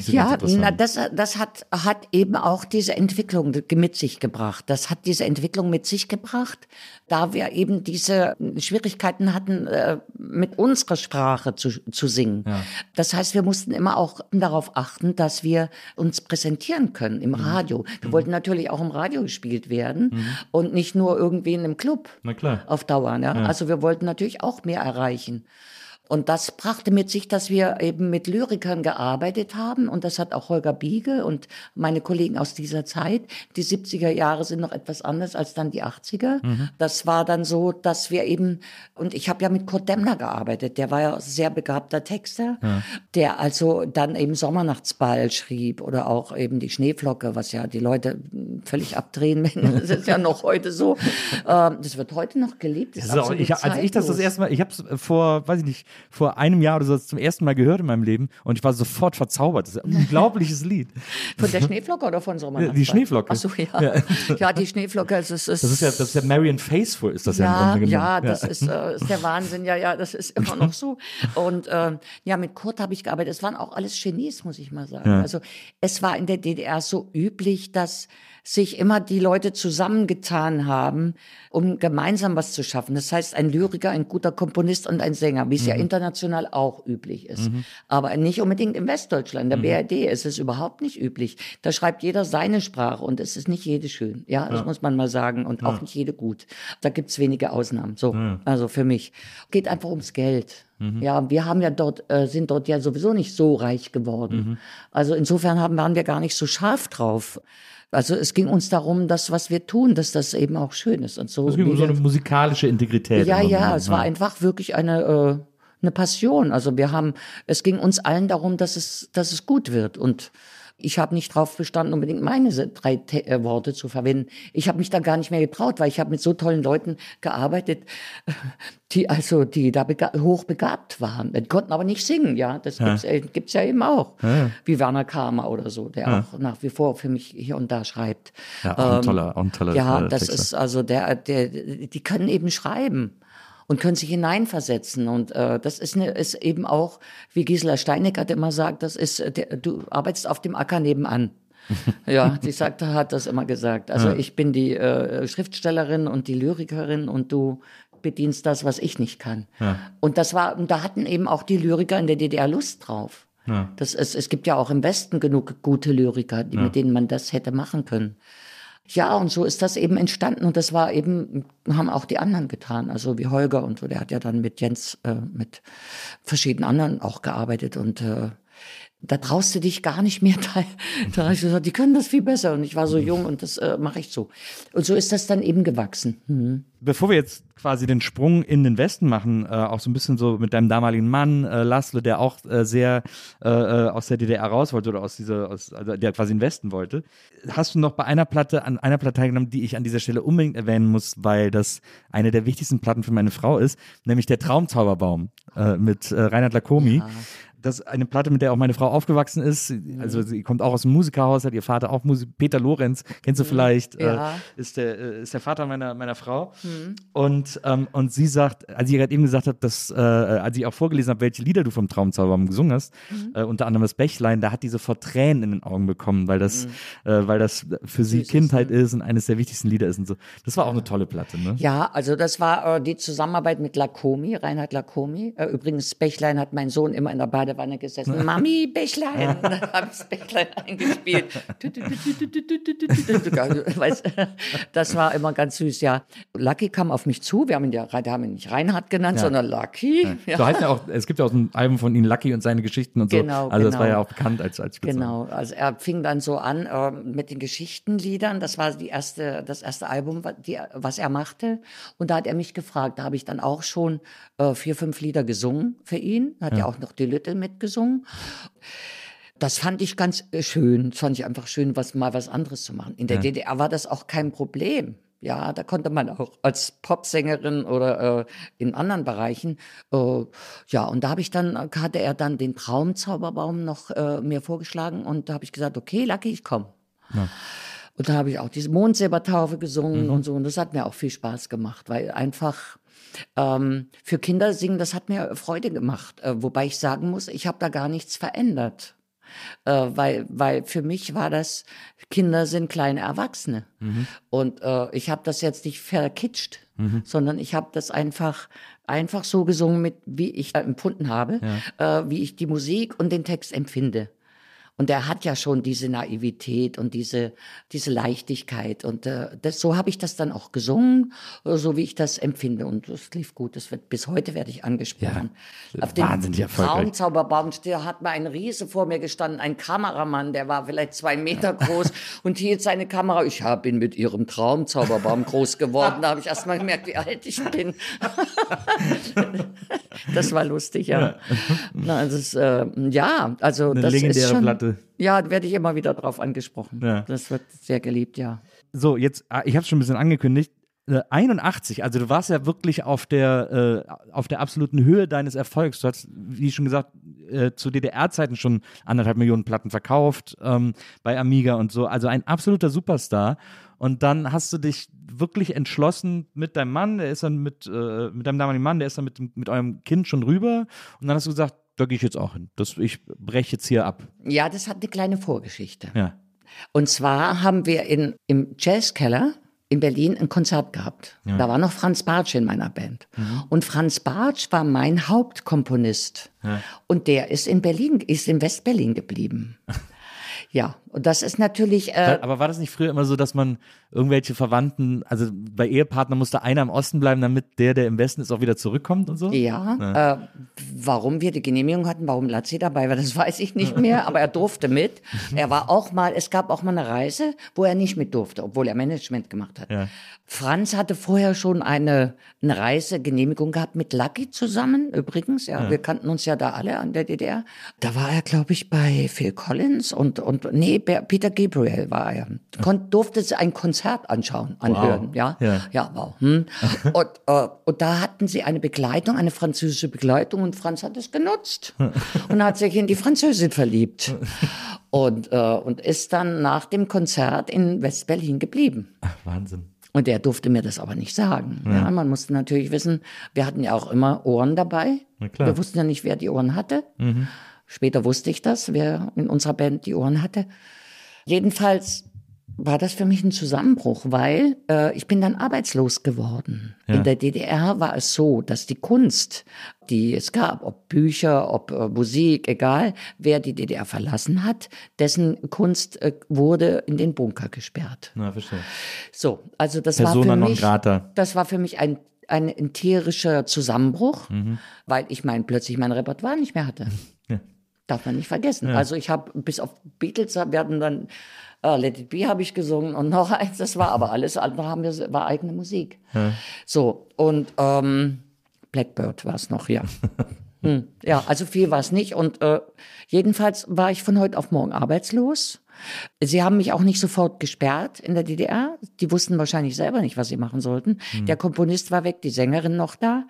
Ja, na, das, das hat, hat eben auch diese Entwicklung mit sich gebracht. Das hat diese Entwicklung mit sich gebracht, da wir eben diese Schwierigkeiten hatten, äh, mit unserer Sprache zu, zu singen. Ja. Das heißt, wir mussten immer auch darauf achten, dass wir uns präsentieren können im mhm. Radio. Wir mhm. wollten natürlich auch im Radio gespielt werden mhm. und nicht nur irgendwie in einem Club Na klar. auf Dauer. Ja? ja? Also wir wollten natürlich auch mehr erreichen erreichen. Und das brachte mit sich, dass wir eben mit Lyrikern gearbeitet haben. Und das hat auch Holger Biege und meine Kollegen aus dieser Zeit. Die 70er Jahre sind noch etwas anders als dann die 80er. Mhm. Das war dann so, dass wir eben, und ich habe ja mit Kurt Demner gearbeitet. Der war ja sehr begabter Texter, ja. der also dann eben Sommernachtsball schrieb oder auch eben die Schneeflocke, was ja die Leute völlig abdrehen. das ist ja noch heute so. Ähm, das wird heute noch geliebt. Das das ich, als ich das das erste Mal, ich habe es vor, weiß ich nicht, vor einem Jahr oder so zum ersten Mal gehört in meinem Leben und ich war sofort verzaubert. Das ist ein unglaubliches Lied. Von der Schneeflocke oder von Sommer? Die Schneeflocke. Achso, ja. ja. ja. die Schneeflocke. Es ist, das ist ja, das ist ja Marion Faithful, ist das ja, ja im Grunde Ja, das Ist, äh, ist der Wahnsinn. Ja, ja, das ist immer noch so. Und äh, ja, mit Kurt habe ich gearbeitet. Es waren auch alles Genies, muss ich mal sagen. Ja. Also es war in der DDR so üblich, dass sich immer die Leute zusammengetan haben, um gemeinsam was zu schaffen. Das heißt, ein Lyriker, ein guter Komponist und ein Sänger, wie es mhm. ja international auch üblich ist. Mhm. Aber nicht unbedingt in Westdeutschland. Der mhm. BRD ist es überhaupt nicht üblich. Da schreibt jeder seine Sprache und es ist nicht jede schön. Ja, das ja. muss man mal sagen. Und ja. auch nicht jede gut. Da gibt's wenige Ausnahmen. So, ja. also für mich. Geht einfach ums Geld. Mhm. Ja, wir haben ja dort, äh, sind dort ja sowieso nicht so reich geworden. Mhm. Also insofern haben, waren wir gar nicht so scharf drauf. Also es ging uns darum, dass was wir tun, dass das eben auch schön ist und so. Es ging um so eine musikalische Integrität. Ja, ja, es war einfach wirklich eine äh, eine Passion. Also wir haben, es ging uns allen darum, dass es dass es gut wird und ich habe nicht drauf bestanden, unbedingt meine drei Te äh, Worte zu verwenden. Ich habe mich da gar nicht mehr getraut, weil ich habe mit so tollen Leuten gearbeitet, die also die da hochbegabt waren. Die konnten aber nicht singen, ja. Das ja. gibt's, äh, gibt's ja eben auch. Ja. Wie Werner Kramer oder so, der ja. auch nach wie vor für mich hier und da schreibt. Ja, auch ein ähm, toller, auch ein toller Ja, das Texter. ist also der, der, die können eben schreiben und können sich hineinversetzen. Und äh, das ist, eine, ist eben auch, wie Gisela Steineckert immer sagt, das ist, äh, der, du arbeitest auf dem Acker nebenan. ja, die sagt, hat das immer gesagt. Also ja. ich bin die äh, Schriftstellerin und die Lyrikerin und du bedienst das, was ich nicht kann. Ja. Und das war, und da hatten eben auch die Lyriker in der DDR Lust drauf. Ja. Das ist, es gibt ja auch im Westen genug gute Lyriker, die, mit denen man das hätte machen können. Ja, und so ist das eben entstanden und das war eben, haben auch die anderen getan, also wie Holger und so, der hat ja dann mit Jens, äh, mit verschiedenen anderen auch gearbeitet und äh, da traust du dich gar nicht mehr. Da, da habe ich gesagt, die können das viel besser. Und ich war so jung und das äh, mache ich so. Und so ist das dann eben gewachsen. Mhm. Bevor wir jetzt quasi den Sprung in den Westen machen, äh, auch so ein bisschen so mit deinem damaligen Mann, äh, Laszlo, der auch äh, sehr äh, äh, aus der DDR raus wollte oder aus dieser, aus, also der quasi in den Westen wollte, hast du noch bei einer Platte, an einer Platte teilgenommen, die ich an dieser Stelle unbedingt erwähnen muss, weil das eine der wichtigsten Platten für meine Frau ist, nämlich der Traumzauberbaum äh, mit äh, Reinhard Lacomi. Ja das ist eine Platte, mit der auch meine Frau aufgewachsen ist. Also sie kommt auch aus dem Musikerhaushalt, ihr Vater auch Musik, Peter Lorenz, kennst du vielleicht, Ja. äh, ist, der, äh, ist der Vater meiner, meiner Frau. Und, ähm, und sie sagt, als ich gerade eben gesagt habe, dass, äh, als ich auch vorgelesen habe, welche Lieder du vom Traumzauberbaum gesungen hast, äh, unter anderem das Bächlein, da hat die sofort Tränen in den Augen bekommen, weil das, äh, weil das für sie Süß ist, Kindheit ist und eines der wichtigsten Lieder ist und so. Das war auch eine tolle Platte, ne? Ja, also das war äh, die Zusammenarbeit mit Lacomi, Reinhard Lacomi. Äh, übrigens, Bächlein hat mein Sohn immer in der Badewanne gesessen. Mami, Bächlein. Habe ich das Bächlein eingespielt. das war immer ganz süß, ja. Lucky kam auf mich zu. Wir haben ihn ja wir haben ihn nicht Reinhard genannt, ja. sondern Lucky. Ja. So heißt ja auch, es gibt ja auch ein Album von ihm, Lucky und seine Geschichten und so. Genau, also genau. das war ja auch bekannt als, als Spitzer. Genau, also er fing dann so an äh, mit den Geschichtenliedern. Das war die erste, das erste Album, die, was er machte. Und da hat er mich gefragt. Da habe ich dann auch schon äh, vier, fünf Lieder gesungen für ihn. Hat ja, ja auch noch die Lütte mitgesungen. Das fand ich ganz äh, schön. Das fand ich einfach schön, was mal was anderes zu machen. In der DDR war das auch kein Problem. Ja, da konnte man auch als Popsängerin oder äh, in anderen Bereichen. Äh, ja, und da habe ich dann, hatte er dann den Traumzauberbaum noch äh, mir vorgeschlagen und da habe ich gesagt, okay, Lucky, ich komme. Und da habe ich auch diese Mondsilbertaufe gesungen und so. Und das hat mir auch viel Spaß gemacht, weil einfach ähm, für Kinder singen, das hat mir Freude gemacht. Äh, wobei ich sagen muss, ich habe da gar nichts verändert. Äh, weil, weil für mich war das, Kinder sind kleine Erwachsene. Und äh, ich habe das jetzt nicht verkitscht, sondern ich habe das einfach, einfach so gesungen, mit, wie ich äh, empfunden habe, äh, wie ich die Musik und den Text empfinde. Und er hat ja schon diese Naivität und diese, diese Leichtigkeit. Und äh, das, so habe ich das dann auch gesungen, äh, so wie ich das empfinde. Und das lief gut. Das wird, bis heute werde ich angesprochen. Ja, Auf dem wahnsinnig erfolgreich. Traumzauberbaum hat mal ein Riese vor mir gestanden, ein Kameramann, der war vielleicht zwei Meter groß und hielt seine Kamera. Ich hab ihn mit ihrem Traumzauberbaum groß geworden. Da habe ich erst mal gemerkt, wie alt ich bin. das war lustig, ja. Na, das ist, äh, ja, also Eine das ist legendäre schon, Platte. Ja, werde ich immer wieder drauf angesprochen. Ja. Das wird sehr geliebt, ja. So, jetzt, ah, ich habe schon ein bisschen angekündigt. Äh, 81, also du warst ja wirklich auf der, äh, auf der absoluten Höhe deines Erfolgs. Du hast, wie schon gesagt, äh, zu DDR-Zeiten schon anderthalb Millionen Platten verkauft ähm, bei Amiga und so. Also ein absoluter Superstar. Und dann hast du dich wirklich entschlossen mit deinem Mann, der ist dann mit, äh, mit deinem damaligen Mann, der ist dann mit, mit eurem Kind schon rüber. Und dann hast du gesagt, da gehe ich jetzt auch hin. Das, ich breche jetzt hier ab. Ja, das hat eine kleine Vorgeschichte. Ja. Und zwar haben wir in, im Jazzkeller in Berlin ein Konzert gehabt. Da war noch Franz Bartsch in meiner Band. Und Franz Bartsch war mein Hauptkomponist. Und der ist in Berlin, ist in Westberlin geblieben. ja, und das ist natürlich, äh, Aber war das nicht früher immer so, dass man irgendwelche Verwandten, also bei Ehepartnern musste einer im Osten bleiben, damit der, der im Westen ist, auch wieder zurückkommt und so? Ja, Äh, warum wir die Genehmigung hatten, warum Lazzi dabei war, das weiß ich nicht mehr, aber er durfte mit. Er war auch mal, es gab auch mal eine Reise, wo er nicht mit durfte, obwohl er Management gemacht hat. Ja. Franz hatte vorher schon eine, eine Reisegenehmigung gehabt mit Lucky zusammen, übrigens. Ja, wir kannten uns ja da alle an der DDR. Da war er, glaube ich, bei Phil Collins und, und nee, Peter Gabriel war er. Kon durfte ein Konzert anschauen, anhören, ja. Ja. Ja, wow. Hm. Und, äh, und da hatten sie eine Begleitung, eine französische Begleitung und Franz hat es genutzt und hat sich in die Französin verliebt und, äh, und ist dann nach dem Konzert in West-Berlin geblieben. Ach, Wahnsinn. Und der durfte mir das aber nicht sagen. Ja. man musste natürlich wissen, wir hatten ja auch immer Ohren dabei. Wir wussten ja nicht, wer die Ohren hatte. Später wusste ich das, wer in unserer Band die Ohren hatte. Jedenfalls war das für mich ein Zusammenbruch, weil äh, ich bin dann arbeitslos geworden. Ja. In der DDR war es so, dass die Kunst, die es gab, ob Bücher, ob äh, Musik, egal, wer die DDR verlassen hat, dessen Kunst äh, wurde in den Bunker gesperrt. Na, verstehe. So, also das Persona war für mich, das war für mich ein ein, tierischer Zusammenbruch, weil ich mein plötzlich mein Repertoire nicht mehr hatte. Ja. Darf man nicht vergessen. Also ich habe bis auf Beatles werden dann äh, Let It Be habe ich gesungen und noch eins, das war aber alles andere haben wir war eigene Musik. So und ähm, Blackbird war es noch, ja. Hm, ja, also viel war es nicht. Und äh, jedenfalls war ich von heute auf morgen arbeitslos. Sie haben mich auch nicht sofort gesperrt in der DDR. Die wussten wahrscheinlich selber nicht, was sie machen sollten. Der Komponist war weg, die Sängerin noch da.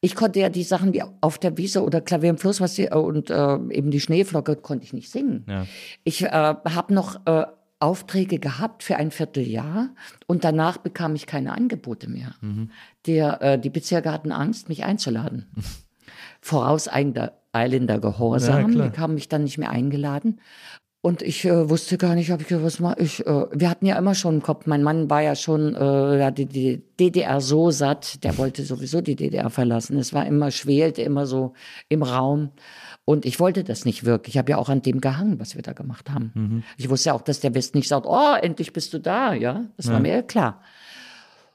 Ich konnte ja die Sachen wie auf der Wiese oder Klavier im Fluss was die, und äh, eben die Schneeflocke konnte ich nicht singen. Ja. Ich äh, habe noch äh, Aufträge gehabt für ein Vierteljahr und danach bekam ich keine Angebote mehr. Mhm. Der, äh, die Bezirke hatten Angst, mich einzuladen. Vorauseilender eilender Gehorsam. Ja, die haben mich dann nicht mehr eingeladen. Und ich äh, wusste gar nicht, ob ich was mache. Ich, äh, wir hatten ja immer schon im Kopf, mein Mann war ja schon äh, ja, die, die DDR so satt, der wollte sowieso die DDR verlassen. Es war immer, schwelte immer so im Raum. Und ich wollte das nicht wirklich. Ich habe ja auch an dem gehangen, was wir da gemacht haben. Ich wusste ja auch, dass der Westen nicht sagt, oh, endlich bist du da, ja. Das war mir ja klar.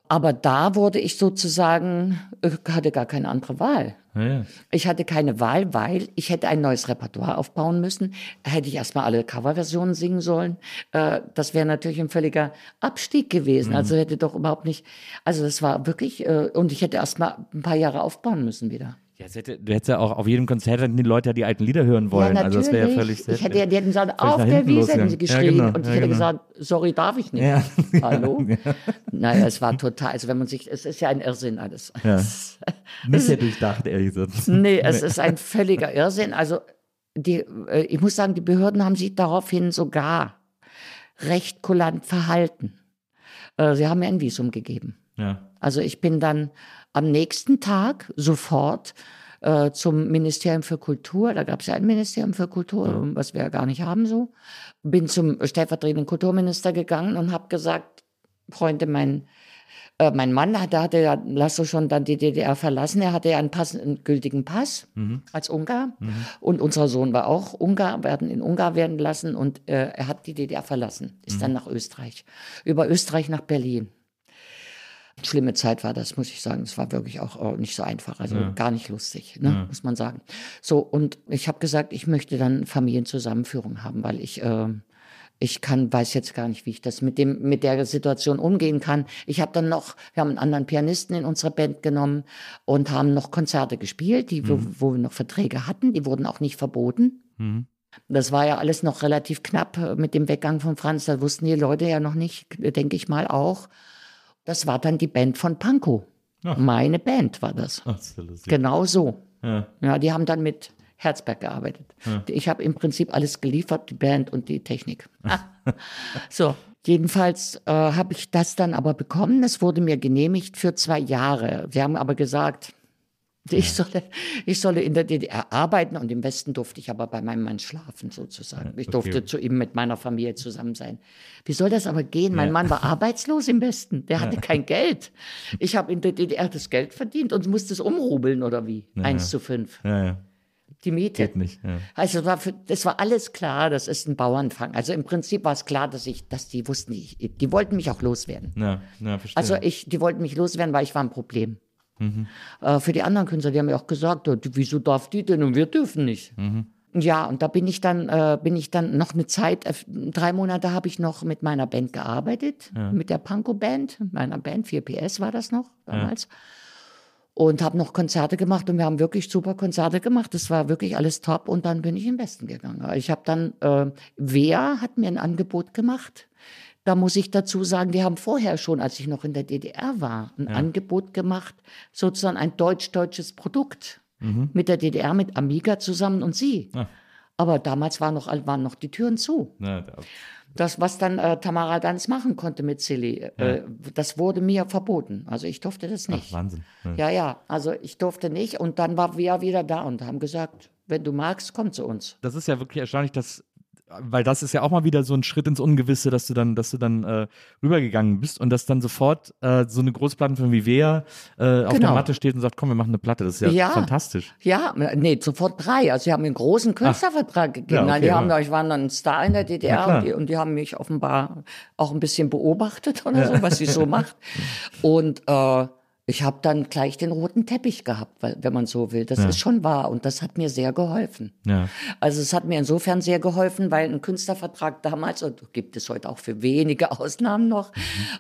Aber da wurde ich sozusagen, äh, hatte gar keine andere Wahl. Ja, ja. Ich hatte keine Wahl, weil ich hätte ein neues Repertoire aufbauen müssen. Hätte ich erstmal alle Coverversionen singen sollen. Äh, das wäre natürlich ein völliger Abstieg gewesen. Also hätte doch überhaupt nicht, also das war wirklich, äh, und ich hätte erstmal ein paar Jahre aufbauen müssen wieder. Ja, hätte, du hättest ja auch auf jedem Konzert hätten die Leute ja die alten Lieder hören wollen. Ja, also das wäre ja völlig Ich hätte ja, die hätten gesagt, auf der Wiese hätten sie geschrien. Ja, genau. Und ich Ja, hätte genau. gesagt, sorry, darf ich nicht. Ja. Hallo? Naja, es war total, also wenn man sich, es ist ja ein Irrsinn alles. Ja. Nicht sehr durchdacht, ehrlich gesagt. Nee, es ist ein völliger Irrsinn. Also die, äh, ich muss sagen, die Behörden haben sich daraufhin sogar recht kulant verhalten. Äh, Sie haben mir ein Visum gegeben. Ja. Also ich bin dann am nächsten Tag sofort äh, zum Ministerium für Kultur, da gab es ja ein Ministerium für Kultur, was wir ja gar nicht haben so, bin zum stellvertretenden Kulturminister gegangen und habe gesagt, Freunde, mein, äh, mein Mann hatte, hatte ja Lasso schon dann die DDR verlassen, er hatte ja einen, Pass, einen gültigen Pass als Ungar und unser Sohn war auch Ungar, werden in Ungar werden lassen und äh, er hat die DDR verlassen, ist dann nach Österreich, über Österreich nach Berlin. Schlimme Zeit war das, muss ich sagen. Es war wirklich auch nicht so einfach, also gar nicht lustig, ne, muss man sagen. So, und ich habe gesagt, ich möchte dann Familienzusammenführung haben, weil ich, äh, ich kann, weiß jetzt gar nicht, wie ich das mit dem, mit der Situation umgehen kann. Ich habe dann noch, wir haben einen anderen Pianisten in unsere Band genommen und haben noch Konzerte gespielt, die, wo, wo wir noch Verträge hatten, die wurden auch nicht verboten. Das war ja alles noch relativ knapp äh, mit dem Weggang von Franz. Da wussten die Leute ja noch nicht, denke ich mal auch. Das war dann die Band von Pankow. Meine Band war das. Ach, das ja. Genau so. Ja. Ja, die haben dann mit Herzberg gearbeitet. Ich habe im Prinzip alles geliefert, die Band und die Technik. so, jedenfalls äh, habe ich das dann aber bekommen. Es wurde mir genehmigt für zwei Jahre. Sie haben aber gesagt, ich solle, ich solle in der DDR arbeiten und im Westen durfte ich aber bei meinem Mann schlafen, sozusagen. Ich durfte okay. zu ihm mit meiner Familie zusammen sein. Wie soll das aber gehen? Mein Ja. Mann war arbeitslos im Westen. Der hatte kein Geld. Ich habe in der DDR das Geld verdient und musste es umrubeln oder wie? Eins zu fünf. Ja, ja. Die Miete. Geht nicht. Ja. Also es war für, das war alles klar, das ist ein Bauernfang. Also im Prinzip war es klar, dass ich, dass die wussten, ich, die wollten mich auch loswerden. Ja, ja, verstehe. Also ich, die wollten mich loswerden, weil ich war ein Problem. Äh, für die anderen Künstler, die haben mir auch gesagt, "Ja, wieso darf die denn und wir dürfen nicht. Ja, und da bin ich dann, äh, bin ich dann noch eine Zeit, äh, drei Monate habe ich noch mit meiner Band gearbeitet, mit der Panko-Band, meiner Band, 4PS war das noch damals. Und habe noch Konzerte gemacht und wir haben wirklich super Konzerte gemacht. Das war wirklich alles top. Und dann bin ich im Westen gegangen. Ich habe dann, äh, wer hat mir ein Angebot gemacht? Da muss ich dazu sagen, die haben vorher schon, als ich noch in der DDR war, ein Angebot gemacht, sozusagen ein deutsch-deutsches Produkt mit der DDR, mit Amiga zusammen und sie. Ah. Aber damals waren noch, waren noch die Türen zu. Ja, da- Das, was dann äh, Tamara Danz machen konnte mit Silly, äh, das wurde mir verboten. Also ich durfte das Ach, nicht. Wahnsinn. Ja. Ja, ja, also ich durfte nicht. Und dann war wir wieder da und haben gesagt, wenn du magst, komm zu uns. Das ist ja wirklich erstaunlich, dass, weil das ist ja auch mal wieder so ein Schritt ins Ungewisse, dass du dann, dass du dann äh, rübergegangen bist und dass dann sofort äh, so eine Großplattenfirma wie Vea äh, auf der Genau. Matte steht und sagt, komm, wir machen eine Platte. Das ist ja, Ja. fantastisch. Ja, nee, sofort drei. Also sie haben mir einen großen Künstlervertrag gegeben. Ja, Nein, okay, die haben, ja. ich war dann ein Star in der DDR und, die, und die haben mich offenbar auch ein bisschen beobachtet oder so, was sie so macht. Und äh, ich habe dann gleich den roten Teppich gehabt, weil, wenn man so will. Das ist schon wahr und das hat mir sehr geholfen. Ja. Also es hat mir insofern sehr geholfen, weil ein Künstlervertrag damals, und gibt es heute auch für wenige Ausnahmen noch,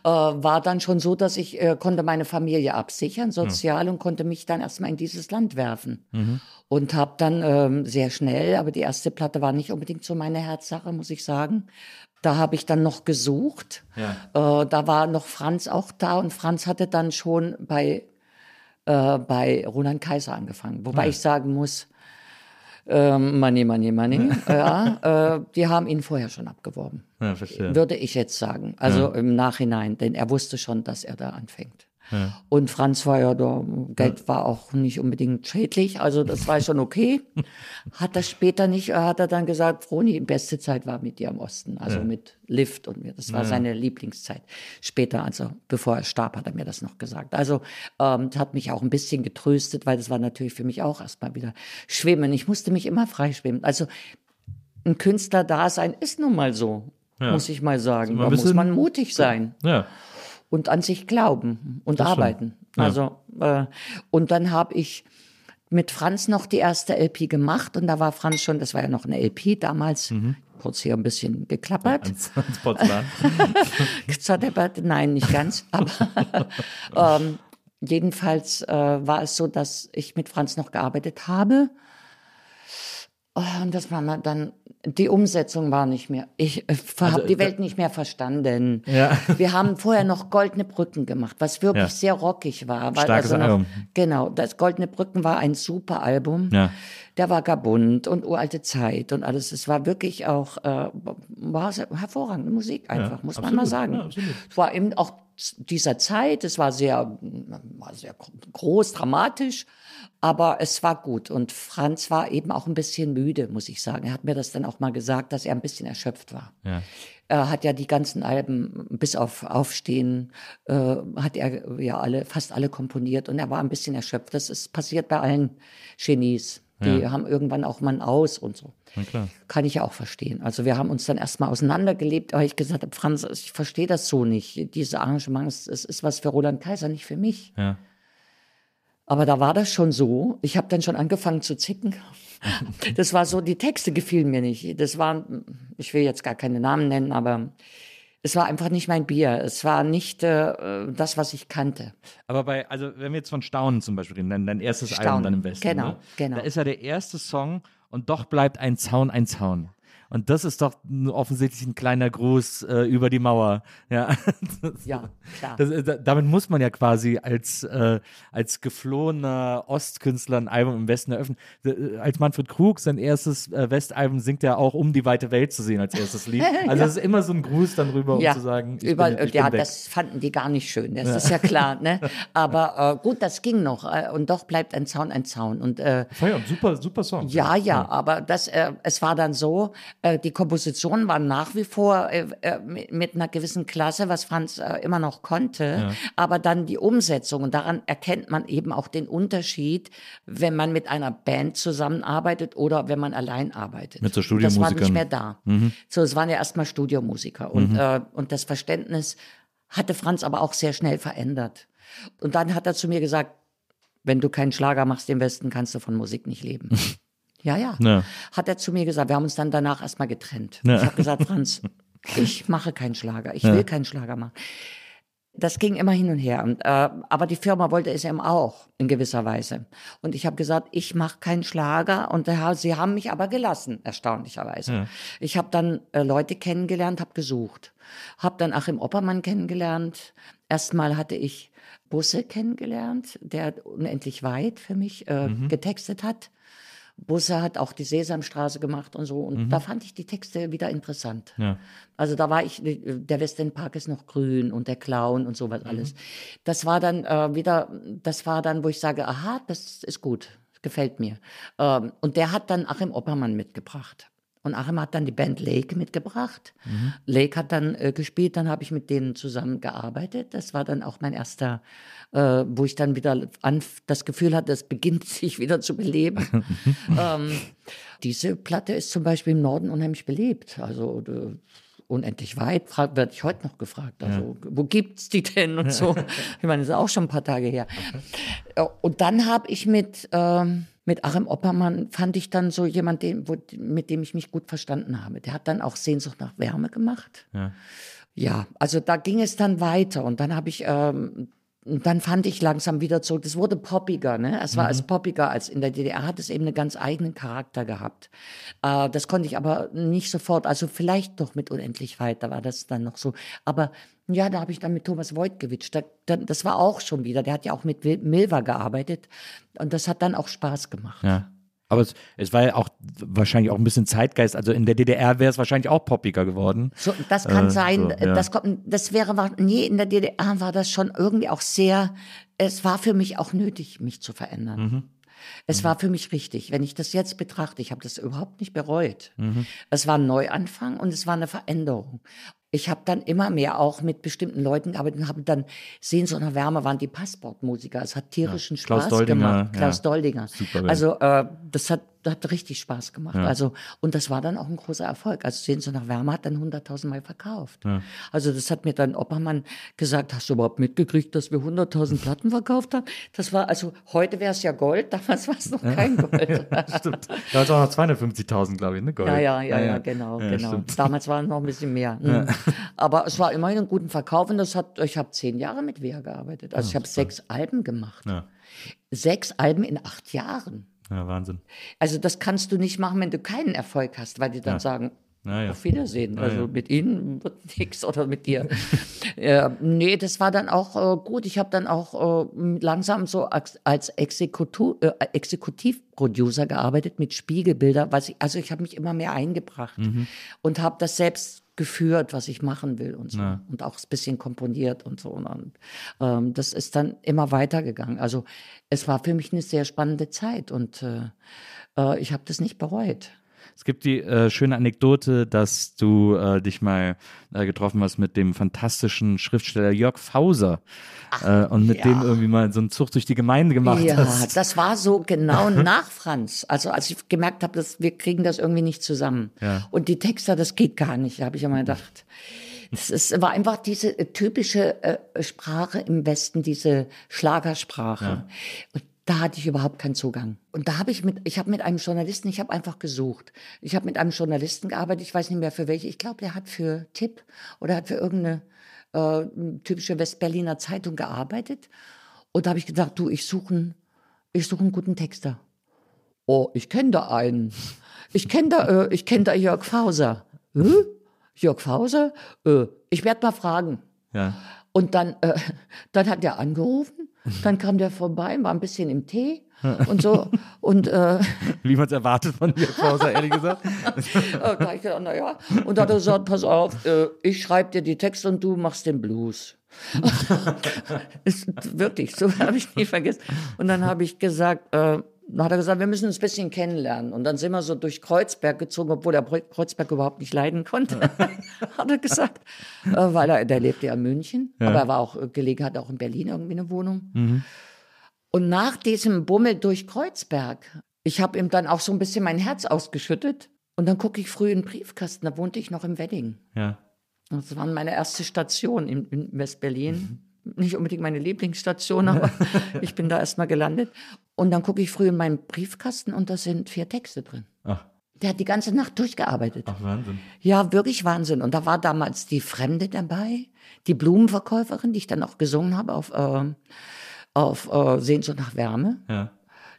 äh, war dann schon so, dass ich äh, konnte meine Familie absichern, sozial, und konnte mich dann erstmal in dieses Land werfen. Und habe dann ähm, sehr schnell, aber die erste Platte war nicht unbedingt so meine Herzsache, muss ich sagen. Da habe ich dann noch gesucht. Äh, da war noch Franz auch da und Franz hatte dann schon bei äh, bei Roland Kaiser angefangen. Wobei ja. ich sagen muss, ähm, Money, Money, Money. ja, äh, die haben ihn vorher schon abgeworben. Ja, verstehe. Würde ich jetzt sagen. Also ja. im Nachhinein, denn er wusste schon, dass er da anfängt. Und Franz war ja da, Geld war auch nicht unbedingt schädlich, also das war schon okay. Hat das später nicht, hat er dann gesagt, Froni, beste Zeit war mit dir im Osten, also ja. mit Lift und mir. Das war ja. seine Lieblingszeit. Später, also bevor er starb, hat er mir das noch gesagt. Also ähm, hat mich auch ein bisschen getröstet, weil das war natürlich für mich auch erstmal wieder Schwimmen. Ich musste mich immer freischwimmen. Also ein Künstler da sein ist nun mal so, muss ich mal sagen. Da muss man mutig sein. Ja und an sich glauben und das arbeiten. Ja. Also äh, und dann habe ich mit Franz noch die erste LP gemacht und da war Franz schon, das war ja noch eine LP damals, mhm. kurz hier ein bisschen geklappert. Ans, ans Porzellan. Nein, nicht ganz, aber ähm, jedenfalls äh, war es so, dass ich mit Franz noch gearbeitet habe und das war dann, die Umsetzung war nicht mehr. Ich äh, also, habe die Welt nicht mehr verstanden. Ja. Wir haben vorher noch Goldene Brücken gemacht, was wirklich ja. sehr rockig war. Starkes also noch, Album. Genau, das Goldene Brücken war ein super Album. Ja. Der war Gabund und uralte Zeit und alles. Es war wirklich auch, äh, war hervorragende Musik einfach, ja, muss absolut. man mal sagen. Ja, es war eben auch dieser Zeit, es war sehr, war sehr groß, dramatisch. Aber es war gut. Und Franz war eben auch ein bisschen müde, muss ich sagen. Er hat mir das dann auch mal gesagt, dass er ein bisschen erschöpft war. Ja. Er hat ja die ganzen Alben bis auf Aufstehen, äh, hat er ja alle, fast alle komponiert und er war ein bisschen erschöpft. Das ist passiert bei allen Genies. Die ja. haben irgendwann auch mal ein Aus und so. Kann ich ja auch verstehen. Also wir haben uns dann erstmal auseinandergelebt, aber ich gesagt habe, Franz, ich verstehe das so nicht. Diese Arrangements, es ist was für Roland Kaiser, nicht für mich. Ja. Aber da war das schon so. Ich habe dann schon angefangen zu zicken. Das war so, die Texte gefielen mir nicht. Das waren, ich will jetzt gar keine Namen nennen, aber es war einfach nicht mein Bier. Es war nicht äh, das, was ich kannte. Aber bei, also wenn wir jetzt von Staunen zum Beispiel reden, dein, dein erstes Staunen. Album dann im Westen. Genau, ne? genau. Da ist ja der erste Song und doch bleibt ein Zaun ein Zaun. Und das ist doch offensichtlich ein kleiner Gruß äh, über die Mauer. Ja, das, ja klar. Das, äh, damit muss man ja quasi als, äh, als geflohener Ostkünstler ein Album im Westen eröffnen. Äh, als Manfred Krug sein erstes äh, Westalbum singt er auch, um die weite Welt zu sehen als erstes Lied. Also ja. das ist immer so ein Gruß dann rüber, um ja. zu sagen, ich Überall, bin, ich ja, das fanden die gar nicht schön, das ja. ist ja klar. Ne? Aber äh, gut, das ging noch. Äh, und doch bleibt ein Zaun ein Zaun. Und, äh, ja, super, super Song. Ja, ja, aber das, äh, es war dann so, äh, die Kompositionen waren nach wie vor äh, äh mit einer gewissen Klasse, was Franz äh, immer noch konnte, ja. aber dann die Umsetzung und daran erkennt man eben auch den Unterschied, wenn man mit einer Band zusammenarbeitet oder wenn man allein arbeitet. Mit so Studiomusikern. Das war nicht mehr da. Mhm. So, es waren ja erstmal Studiomusiker und, mhm. äh, und das Verständnis hatte Franz aber auch sehr schnell verändert. Und dann hat er zu mir gesagt, wenn du keinen Schlager machst im Westen, kannst du von Musik nicht leben. Ja, ja, ja. Hat er zu mir gesagt. Wir haben uns dann danach erstmal getrennt. Ja. Ich habe gesagt, Franz, ich mache keinen Schlager. Ich ja. will keinen Schlager machen. Das ging immer hin und her. Und, äh, aber die Firma wollte es eben auch in gewisser Weise. Und ich habe gesagt, ich mache keinen Schlager. Und äh, sie haben mich aber gelassen, erstaunlicherweise. Ja. Ich habe dann äh, Leute kennengelernt, habe gesucht. Habe dann Achim Oppermann kennengelernt. Erstmal hatte ich Busse kennengelernt, der unendlich weit für mich äh, mhm. getextet hat. Busse hat auch die Sesamstraße gemacht und so. Und mhm. da fand ich die Texte wieder interessant. Ja. Also da war ich, der Westendpark ist noch grün und der Clown und sowas mhm. alles. Das war dann äh, wieder, das war dann, wo ich sage, aha, das ist gut, gefällt mir. Ähm, und der hat dann Achim Oppermann mitgebracht. Und Achim hat dann die Band Lake mitgebracht. Mhm. Lake hat dann äh, gespielt, dann habe ich mit denen zusammen gearbeitet. Das war dann auch mein erster, äh, wo ich dann wieder das Gefühl hatte, es beginnt sich wieder zu beleben. ähm, diese Platte ist zum Beispiel im Norden unheimlich belebt. Also äh, unendlich weit, werde ich heute noch gefragt. Also, ja. wo gibt's die denn und so. ich meine, das ist auch schon ein paar Tage her. Okay. Und dann habe ich mit ähm, mit Achim Oppermann fand ich dann so jemand, den, wo, mit dem ich mich gut verstanden habe. Der hat dann auch Sehnsucht nach Wärme gemacht. Ja, ja also da ging es dann weiter und dann habe ich ähm, und dann fand ich langsam wieder zurück. Das wurde poppiger, ne? Es war Mhm. als poppiger als in der DDR, hat es eben einen ganz eigenen Charakter gehabt. Äh, das konnte ich aber nicht sofort, also vielleicht doch mit unendlich weit, da war das dann noch so. Aber ja, da habe ich dann mit Thomas Wojtkiewicz, da, da, das war auch schon wieder, der hat ja auch mit Milva gearbeitet und das hat dann auch Spaß gemacht. Ja. Aber es, es war ja auch wahrscheinlich auch ein bisschen Zeitgeist. Also in der DDR wäre es wahrscheinlich auch poppiger geworden. So, das kann Äh, sein, so, ja. das kommt, das wäre, nee, in der DDR war das schon irgendwie auch sehr, es war für mich auch nötig, mich zu verändern. Mhm. Es war für mich richtig. Wenn ich das jetzt betrachte, ich habe das überhaupt nicht bereut. Mhm. Es war ein Neuanfang und es war eine Veränderung. Ich habe dann immer mehr auch mit bestimmten Leuten gearbeitet und habe dann Sehnsucht nach Wärme waren die Passportmusiker. Es hat tierischen Ja, Klaus Spaß Doldinger, gemacht. Klaus ja. Doldinger. Super also äh, das hat, hat richtig Spaß gemacht. Ja. Also und das war dann auch ein großer Erfolg. Also Sehnsucht nach Wärme hat dann 100.000 Mal verkauft. Also das hat mir dann Oppermann gesagt, hast du überhaupt mitgekriegt, dass wir 100.000 Platten verkauft haben? Das war also heute wäre es ja Gold, damals war es noch kein Gold. Stimmt. Da war es auch noch 250.000, glaube ich, ne? Gold. Ja, ja, ja, ja, genau, Ja, genau. stimmt. Damals waren es noch ein bisschen mehr. Mhm. Aber es war immerhin ein guten Verkauf und das hat, ich habe zehn Jahre mit Wea gearbeitet. Also ich habe sechs Alben gemacht. Ja. Sechs Alben in acht Jahren. Ja, Wahnsinn. Also das kannst du nicht machen, wenn du keinen Erfolg hast, weil die dann sagen, Ja, ja. auf Wiedersehen. Also mit ihnen wird nichts oder mit dir. äh, nee, das war dann auch äh, gut. Ich habe dann auch äh, langsam so als, als Exekutu äh, Exekutivproducer gearbeitet mit Spiegelbilder. Was ich, also ich habe mich immer mehr eingebracht und habe das selbst geführt, was ich machen will und so. Und auch ein bisschen komponiert und so. Und ähm, das ist dann immer weitergegangen. Also es war für mich eine sehr spannende Zeit und äh, äh, ich habe das nicht bereut. Es gibt die äh, schöne Anekdote, dass du äh, dich mal äh, getroffen hast mit dem fantastischen Schriftsteller Jörg Fauser äh, und mit ja. dem irgendwie mal so einen Zug durch die Gemeinde gemacht Ja, hast. das war so genau nach Franz. Also als ich gemerkt habe, dass wir kriegen das irgendwie nicht zusammen. Ja. Und die Texter, das geht gar nicht. Habe ich immer gedacht, das ist, war einfach diese äh, typische äh, Sprache im Westen, diese Schlagersprache. Und da hatte ich überhaupt keinen Zugang. Und da habe ich mit, ich habe mit einem Journalisten, ich habe einfach gesucht. Ich habe mit einem Journalisten gearbeitet, ich weiß nicht mehr für welche. Ich glaube, der hat für Tipp oder hat für irgendeine äh, typische Westberliner Zeitung gearbeitet. Und da habe ich gedacht, du, ich suche einen, ich suche einen guten Texter. Oh, ich kenne da einen. Ich kenne da, äh, ich kenne da Jörg Fauser. Hä? Jörg Fauser? Äh, ich werde mal fragen. Ja. Und dann, äh, dann hat er angerufen, dann kam der vorbei, war ein bisschen im Tee und so. Und äh, Wie man es erwartet von Jörg Fauser, ehrlich gesagt. äh, da ich gedacht, na ja. Und dann hat er gesagt, pass auf, äh, ich schreibe dir die Texte und du machst den Blues. ist wirklich, so habe ich nie vergessen. Und dann habe ich gesagt, äh, dann hat er gesagt, wir müssen uns ein bisschen kennenlernen. Und dann sind wir so durch Kreuzberg gezogen, obwohl er Kreuzberg überhaupt nicht leiden konnte, hat er gesagt. Äh, weil er, der lebte ja in München, aber er war auch äh, gelegen, hatte auch in Berlin irgendwie eine Wohnung. Und nach diesem Bummel durch Kreuzberg, ich habe ihm dann auch so ein bisschen mein Herz ausgeschüttet. Und dann gucke ich früh in den Briefkasten, da wohnte ich noch im Wedding. Ja. Das war meine erste Station in, in West-Berlin. Nicht unbedingt meine Lieblingsstation, aber ich bin da erstmal gelandet. Und dann gucke ich früh in meinen Briefkasten und da sind vier Texte drin. Ach, Der hat die ganze Nacht durchgearbeitet. ach, Wahnsinn. Ja, wirklich Wahnsinn. Und da war damals die Fremde dabei, die Blumenverkäuferin, die ich dann auch gesungen habe auf, äh, auf äh, Sehnsucht nach Wärme. Ja.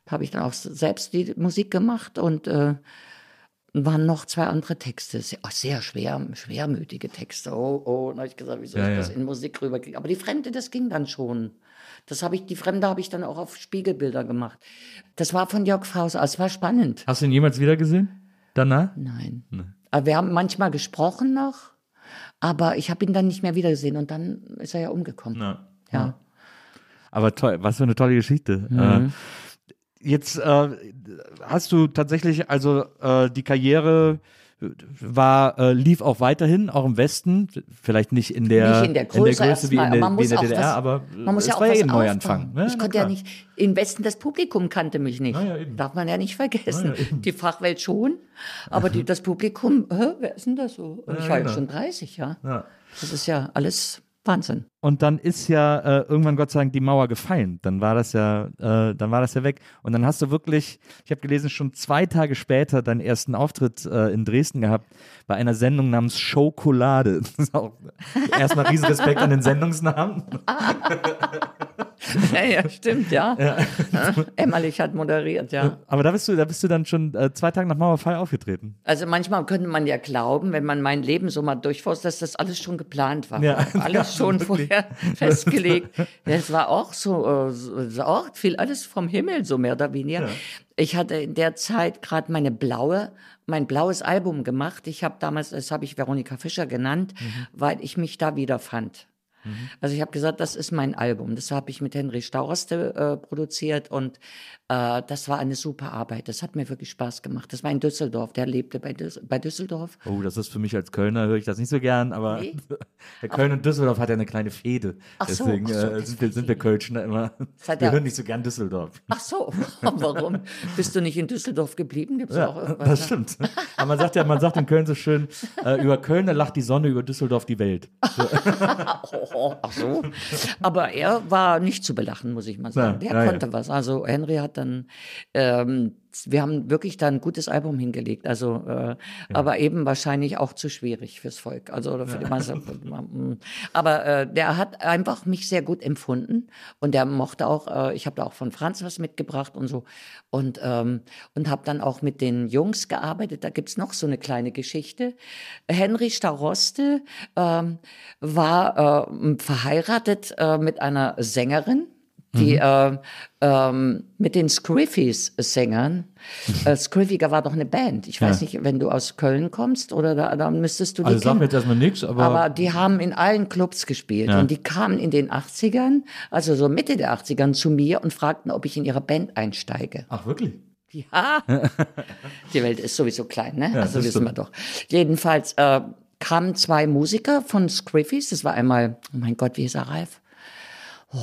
Da habe ich dann auch selbst die Musik gemacht und äh, waren noch zwei andere Texte, sehr, oh, sehr schwer, schwermütige Texte. Oh, oh, und habe ich gesagt, wie soll Ja, ich ja. das in Musik rüberkriegen? Aber die Fremde, das ging dann schon. Das habe ich, die Fremde habe ich dann auch auf Spiegelbilder gemacht. Das war von Jörg Fauser, es war spannend. Hast du ihn jemals wieder gesehen? Danach? Nein. Aber wir haben manchmal gesprochen noch, aber ich habe ihn dann nicht mehr wiedergesehen und dann ist er ja umgekommen. Ja. Ja. Aber toll, was für eine tolle Geschichte. Mhm. Äh, jetzt äh, hast du tatsächlich, also äh, die Karriere war, äh, lief auch weiterhin, auch im Westen, vielleicht nicht in der, nicht in der Größe, wie in der, Man wie in der DDR, was, aber man muss es ja auch war ja ein Neuanfang. Ne? Ich konnte ja nicht, im Westen das Publikum kannte mich nicht. Ja. Darf man ja nicht vergessen. Ja, die Fachwelt schon, aber die, das Publikum, hä, wer ist denn das so? Ich war ja genau. schon 30, ja. Ja. Das ist ja alles Wahnsinn. Und dann ist ja äh, irgendwann Gott sei Dank die Mauer gefallen. Dann war das ja, äh, dann war das ja weg. Und dann hast du wirklich, ich habe gelesen, schon zwei Tage später deinen ersten Auftritt äh, in Dresden gehabt bei einer Sendung namens Schokolade. Das ist auch erstmal riesen Respekt an den Sendungsnamen. ja, ja, stimmt, ja. Emmerlich hat moderiert, ja. Aber da bist du, da bist du dann schon äh, zwei Tage nach Mauerfall aufgetreten. Also manchmal könnte man ja glauben, wenn man mein Leben so mal durchforstet, dass das alles schon geplant war. Ja. Alles Ja, schon wirklich. vorher festgelegt. Es war auch so, äh, auch viel alles vom Himmel, so mehr oder weniger. Ich hatte in der Zeit gerade meine blaue, mein blaues Album gemacht. Ich habe damals, das habe ich Veronika Fischer genannt, Mhm. weil ich mich da wiederfand. Also ich habe gesagt, das ist mein Album. Das habe ich mit Henry Stauraste äh, produziert und äh, das war eine super Arbeit. Das hat mir wirklich Spaß gemacht. Das war in Düsseldorf. Der lebte bei, Düs bei Düsseldorf. Oh, das ist für mich als Kölner, höre ich das nicht so gern, aber Nee? der Köln und Düsseldorf hat ja eine kleine Fehde. Ach so, Deswegen ach so, äh, sind, wir, sind wir. Kölschner immer. Wir ja- hören nicht so gern Düsseldorf. Ach so, warum? Bist du nicht in Düsseldorf geblieben? Gibt's auch Ja, irgendwas? das stimmt. Aber man sagt ja, man sagt in Köln so schön, äh, über Köln lacht die Sonne, über Düsseldorf die Welt. Oh, ach so. Aber er war nicht zu belachen, muss ich mal sagen. Ja, Der ja, ja. konnte was. Also Henry hat dann, ähm, wir haben wirklich da ein gutes Album hingelegt. Also, äh, aber eben wahrscheinlich auch zu schwierig fürs Volk. Also oder für die Masse. aber äh, der hat einfach mich sehr gut empfunden und der mochte auch. Äh, ich habe da auch von Franz was mitgebracht und so und ähm, und habe dann auch mit den Jungs gearbeitet. Da gibt's noch so eine kleine Geschichte. Henry Staroste ähm, war äh, verheiratet äh, mit einer Sängerin, die äh, ähm, mit den Scriffies-Sängern, äh, Scriffiger war doch eine Band. Ich weiß nicht, wenn du aus Köln kommst oder da, da müsstest du die Also sag mir jetzt erstmal nichts, aber, Aber die haben in allen Clubs gespielt Ja. und die kamen in den 80ern, also so Mitte der 80ern zu mir und fragten, ob ich in ihre Band einsteige. ach wirklich? Ja, die Welt ist sowieso klein, ne? also das wissen wir doch. Jedenfalls äh, kamen zwei Musiker von Scriffies, das war einmal, oh mein Gott, wie ist er, Ralf? Oh,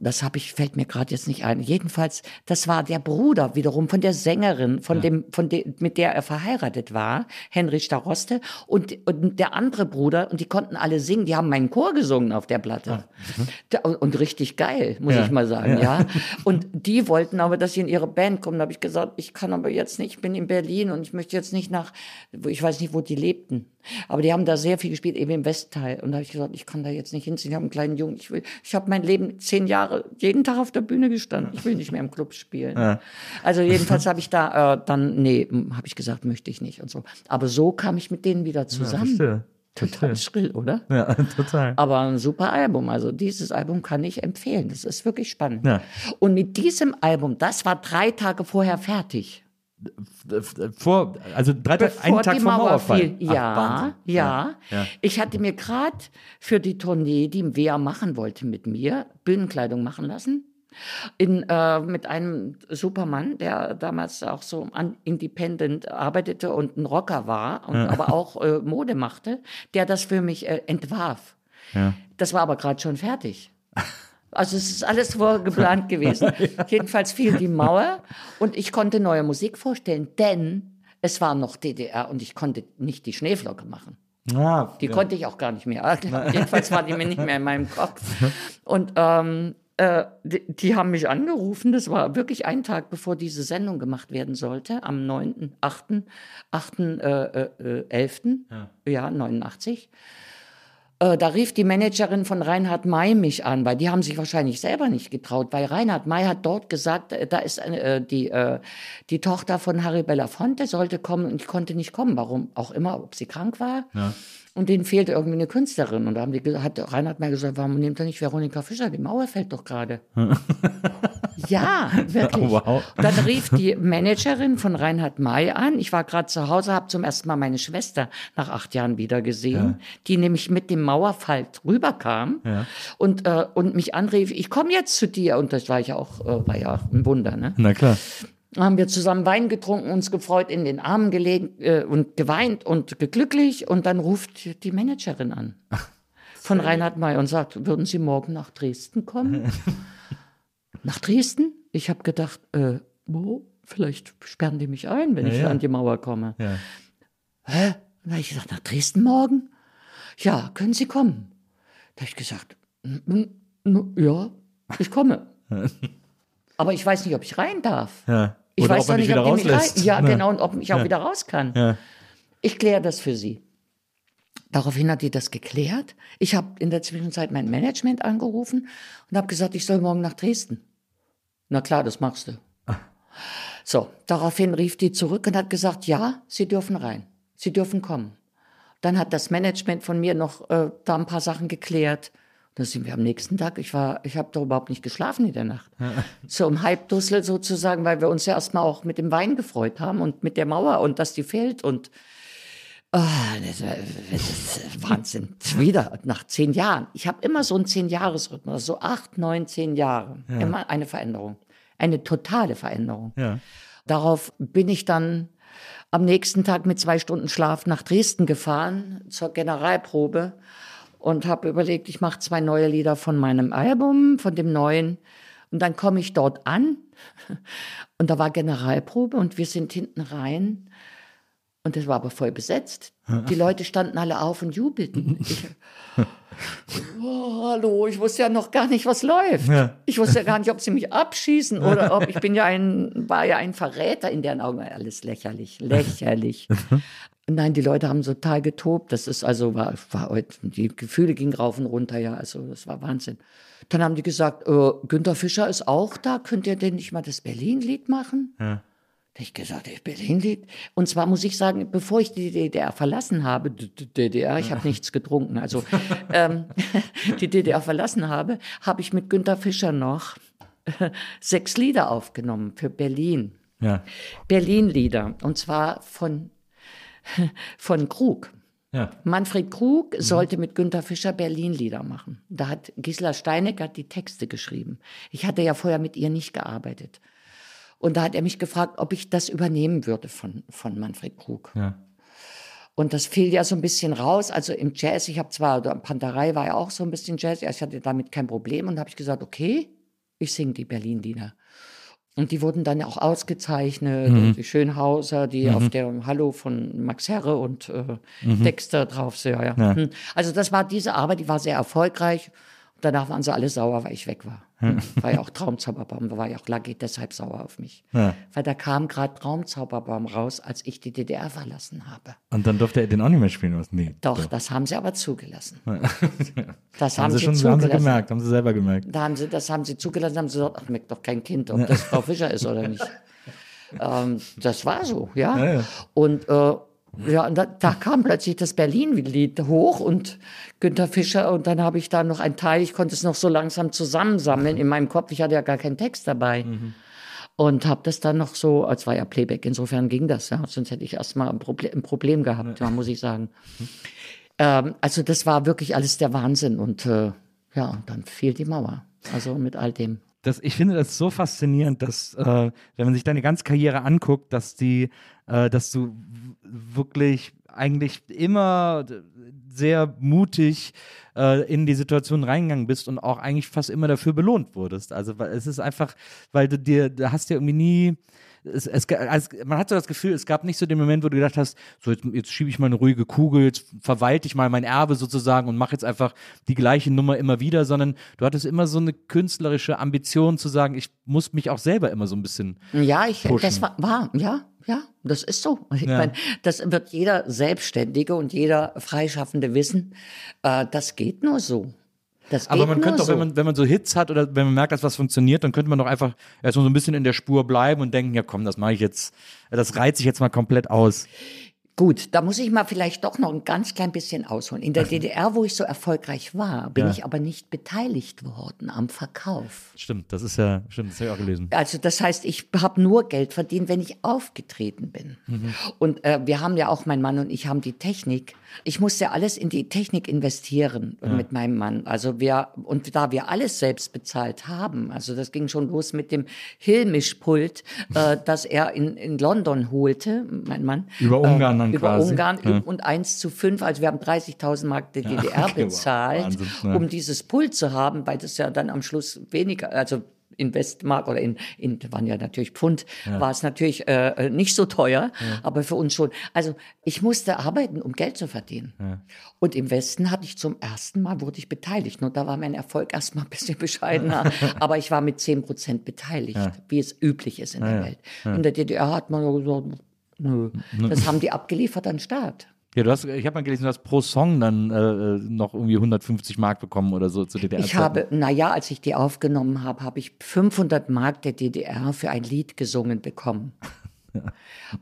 das habe ich fällt mir gerade jetzt nicht ein. Jedenfalls, das war der Bruder wiederum von der Sängerin, von dem, von dem, mit der er verheiratet war, Henry Staroste, und, und der andere Bruder, und die konnten alle singen. Die haben meinen Chor gesungen auf der Platte. Da- Und, und richtig geil, muss Ja, ich mal sagen, ja. ja. Und die wollten aber, dass ich in ihre Band komme. Da habe ich gesagt, ich kann aber jetzt nicht, ich bin in Berlin und ich möchte jetzt nicht nach, ich weiß nicht, wo die lebten. Aber die haben da sehr viel gespielt, eben im Westteil. Und da habe ich gesagt, ich kann da jetzt nicht hinziehen. Ich habe einen kleinen Jungen. Ich will, ich habe mein Leben zehn Jahre jeden Tag auf der Bühne gestanden. Ich will nicht mehr im Club spielen. Also jedenfalls habe ich da äh, dann, nee, habe ich gesagt, möchte ich nicht und so. Aber so kam ich mit denen wieder zusammen. verstehe. Total schrill, oder? Ja, total. Aber ein super Album. Also dieses Album kann ich empfehlen. Das ist wirklich spannend. Ja. Und mit diesem Album, das war drei Tage vorher fertig. Vor, also drei Tage, einen Tag vor Mauer Mauerfall. fiel. Ach, Ja, Wahnsinn. ja, Ja. Ich hatte mir gerade für die Tournee, die Wea machen wollte mit mir, Bühnenkleidung machen lassen. In, äh, mit einem Supermann, der damals auch so an independent arbeitete und ein Rocker war und aber auch äh, Mode machte, der das für mich äh, entwarf. Ja. Das war aber gerade schon fertig. Also es ist alles vorgeplant gewesen. Jedenfalls fiel die Mauer und ich konnte neue Musik vorstellen, denn es war noch DDR und ich konnte nicht die Schneeflocke machen. Ah, Die ja. konnte ich auch gar nicht mehr. Jedenfalls war die mir nicht mehr in meinem Kopf. Und ähm, äh, die, die haben mich angerufen. Das war wirklich ein Tag, bevor diese Sendung gemacht werden sollte, am 9., 8., 8., äh, äh, 11., ja. 89. Äh, Da rief die Managerin von Reinhard May mich an, weil die haben sich wahrscheinlich selber nicht getraut, weil Reinhard May hat dort gesagt, äh, da ist äh, die, äh, die Tochter von Harry Belafonte sollte kommen und ich konnte nicht kommen. Warum auch immer, ob sie krank war. Und denen fehlte irgendwie eine Künstlerin. Und da haben die, hat Reinhard May gesagt, warum nimmt er nicht Veronika Fischer? Die Mauer fällt doch gerade. ja, wirklich. Wow. Dann rief die Managerin von Reinhard May an. Ich war gerade zu Hause, habe zum ersten Mal meine Schwester nach acht Jahren wieder gesehen, die nämlich mit dem Mauerfall rüberkam und, äh, und mich anrief, ich komme jetzt zu dir. Und das war ja auch, äh, war ja ein Wunder, ne? Na klar. Haben wir zusammen Wein getrunken, uns gefreut, in den Armen gelegen äh, und geweint und geglücklich. Und dann ruft die Managerin an von Reinhard May und sagt, würden Sie morgen nach Dresden kommen? nach Dresden? Ich habe gedacht, äh, wo? Vielleicht sperren die mich ein, wenn ich ja. an die Mauer komme. Ja. Hä? Dann habe ich gesagt, nach Dresden morgen? Ja, können Sie kommen? Da habe ich gesagt, "N- n- n- ja, ich komme. Aber ich weiß nicht, ob ich rein darf. Ja. Ich Oder weiß doch nicht, ob die mich rein. Ja, Na. genau, und ob ich auch Ja. wieder raus kann. Ja. Ich kläre das für Sie. Daraufhin hat die das geklärt. Ich habe in der Zwischenzeit mein Management angerufen und habe gesagt, ich soll morgen nach Dresden. Na klar, das machst du. So, daraufhin rief die zurück und hat gesagt, ja, Sie dürfen rein. Sie dürfen kommen. Dann hat das Management von mir noch äh, da ein paar Sachen geklärt. Da sind wir am nächsten Tag. Ich war, ich habe doch überhaupt nicht geschlafen in der Nacht. so um Halbdussel sozusagen, weil wir uns ja erstmal auch mit dem Wein gefreut haben und mit der Mauer und dass die fällt und Oh, das, das ist Wahnsinn. Wieder nach zehn Jahren. Ich habe immer so einen Zehn-Jahres-Rhythmus, so acht, neun, zehn Jahre. Ja. Immer eine Veränderung. Eine totale Veränderung. Ja. Darauf bin ich dann am nächsten Tag mit zwei Stunden Schlaf nach Dresden gefahren zur Generalprobe und habe überlegt, ich mache zwei neue Lieder von meinem Album, von dem neuen. Und dann komme ich dort an und da war Generalprobe und wir sind hinten rein und das war aber voll besetzt. Die Leute standen alle auf und jubelten. Ich, oh, hallo, ich wusste ja noch gar nicht, was läuft. Ja. Ich wusste ja gar nicht, ob sie mich abschießen oder ob ich bin ja ein, war ja ein Verräter in deren Augen. Alles lächerlich, lächerlich. Nein, die Leute haben total getobt. Das ist also, war, war, die Gefühle gingen rauf und runter, ja. Also, das war Wahnsinn. Dann haben die gesagt, äh, Günter Fischer ist auch da. Könnt ihr denn nicht mal das Berlin-Lied machen? Ja. Da ich gesagt, ich Berlin-Lied. Und zwar muss ich sagen, bevor ich die DDR verlassen habe, DDR, ich habe nichts getrunken, also ähm, die DDR verlassen habe, habe ich mit Günter Fischer noch äh, sechs Lieder aufgenommen für Berlin. Ja. Berlin-Lieder. Und zwar von, von Krug. Ja. Manfred Krug mhm. sollte mit Günter Fischer Berlin-Lieder machen. Da hat Gisela Steinecker die Texte geschrieben. Ich hatte ja vorher mit ihr nicht gearbeitet. Und da hat er mich gefragt, ob ich das übernehmen würde von, von Manfred Krug. Ja. Und das fiel ja so ein bisschen raus. Also im Jazz, ich habe zwar, Panterei war ja auch so ein bisschen Jazz, ich hatte damit kein Problem und habe ich gesagt, okay, ich singe die Berlin-Lieder. Und die wurden dann auch ausgezeichnet. Mhm. Die Schönhauser, die mhm. auf der Hallo von Max Herre und äh, mhm. Dexter drauf sind. Ja, ja. ja. Hm. Also das war diese Arbeit, die war sehr erfolgreich. Danach waren sie alle sauer, weil ich weg war. War ja auch Traumzauberbaum, war ja auch Laggy deshalb sauer auf mich. Ja. Weil da kam gerade Traumzauberbaum raus, als ich die DDR verlassen habe. Und dann durfte er den auch nicht mehr spielen, was? Nee. Doch, doch, das haben sie aber zugelassen. Das haben, haben sie schon zugelassen. Haben sie gemerkt, haben sie selber gemerkt. Da haben sie, das haben sie zugelassen, haben sie gesagt, ach, merkt doch kein Kind, ob das Frau Fischer ist oder nicht. ähm, das war so, ja. Und äh, ja, und da, da kam plötzlich das Berlin-Lied hoch und Günter Fischer und dann habe ich da noch ein Teil, ich konnte es noch so langsam zusammensammeln in meinem Kopf, ich hatte ja gar keinen Text dabei. Mhm. Und habe das dann noch so, als war ja Playback, insofern ging das, ja, sonst hätte ich erstmal ein, Proble ein Problem gehabt, ja, muss ich sagen. Mhm. Ähm, also das war wirklich alles der Wahnsinn und äh, ja, und dann fiel die Mauer, also mit all dem. Das, ich finde das so faszinierend, dass, äh, wenn man sich deine ganze Karriere anguckt, dass die, äh, dass du wirklich eigentlich immer sehr mutig äh, in die Situation reingegangen bist und auch eigentlich fast immer dafür belohnt wurdest. Also es ist einfach, weil du dir, da hast ja irgendwie nie es, es, also man hat so das Gefühl, es gab nicht so den Moment, wo du gedacht hast, so jetzt, jetzt schiebe ich mal eine ruhige Kugel, jetzt verwalte ich mal mein Erbe sozusagen und mache jetzt einfach die gleiche Nummer immer wieder, sondern du hattest immer so eine künstlerische Ambition zu sagen, ich muss mich auch selber immer so ein bisschen. Ja, ich, pushen. das war, war, ja, ja, das ist so. Ich ja. meine, das wird jeder Selbstständige und jeder Freischaffende wissen. Äh, das geht nur so. Das Aber man könnte doch, so. wenn man, wenn man so Hits hat oder wenn man merkt, dass was funktioniert, dann könnte man doch einfach erstmal so ein bisschen in der Spur bleiben und denken, ja komm, das mache ich jetzt, das reizt sich jetzt mal komplett aus. Gut, da muss ich mal vielleicht doch noch ein ganz klein bisschen ausholen. In der DDR, wo ich so erfolgreich war, bin ja. ich aber nicht beteiligt worden am Verkauf. Stimmt, das ist ja, stimmt, das habe ich auch gelesen. Also das heißt, ich habe nur Geld verdient, wenn ich aufgetreten bin. Mhm. Und äh, wir haben ja auch, mein Mann und ich haben die Technik ich musste alles in die Technik investieren ja. mit meinem Mann. Also wir, und da wir alles selbst bezahlt haben, also das ging schon los mit dem Hillmischpult, äh, das er in, in London holte, mein Mann. Über Ungarn dann äh, über quasi. Ungarn ja. und eins zu fünf, also wir haben 30.000 Mark der DDR ja, okay, bezahlt, Wahnsinn, um dieses Pult zu haben, weil das ja dann am Schluss weniger, also in Westmark oder in, in waren ja natürlich Pfund, ja. war es natürlich äh, äh, nicht so teuer, ja. aber für uns schon. Also ich musste arbeiten, um Geld zu verdienen. Ja. Und im Westen hatte ich zum ersten Mal, wurde ich beteiligt. Nur da war mein Erfolg erstmal ein bisschen bescheidener, aber ich war mit zehn Prozent beteiligt, wie es üblich ist in der Welt. In der DDR hat man gesagt, nö, das haben die abgeliefert an Staat. Ja, du hast, ich habe mal gelesen, du hast pro Song dann äh, noch irgendwie 150 Mark bekommen oder so zu DDR. Ich habe, naja, als ich die aufgenommen habe, habe ich 500 Mark der DDR für ein Lied gesungen bekommen. Ja.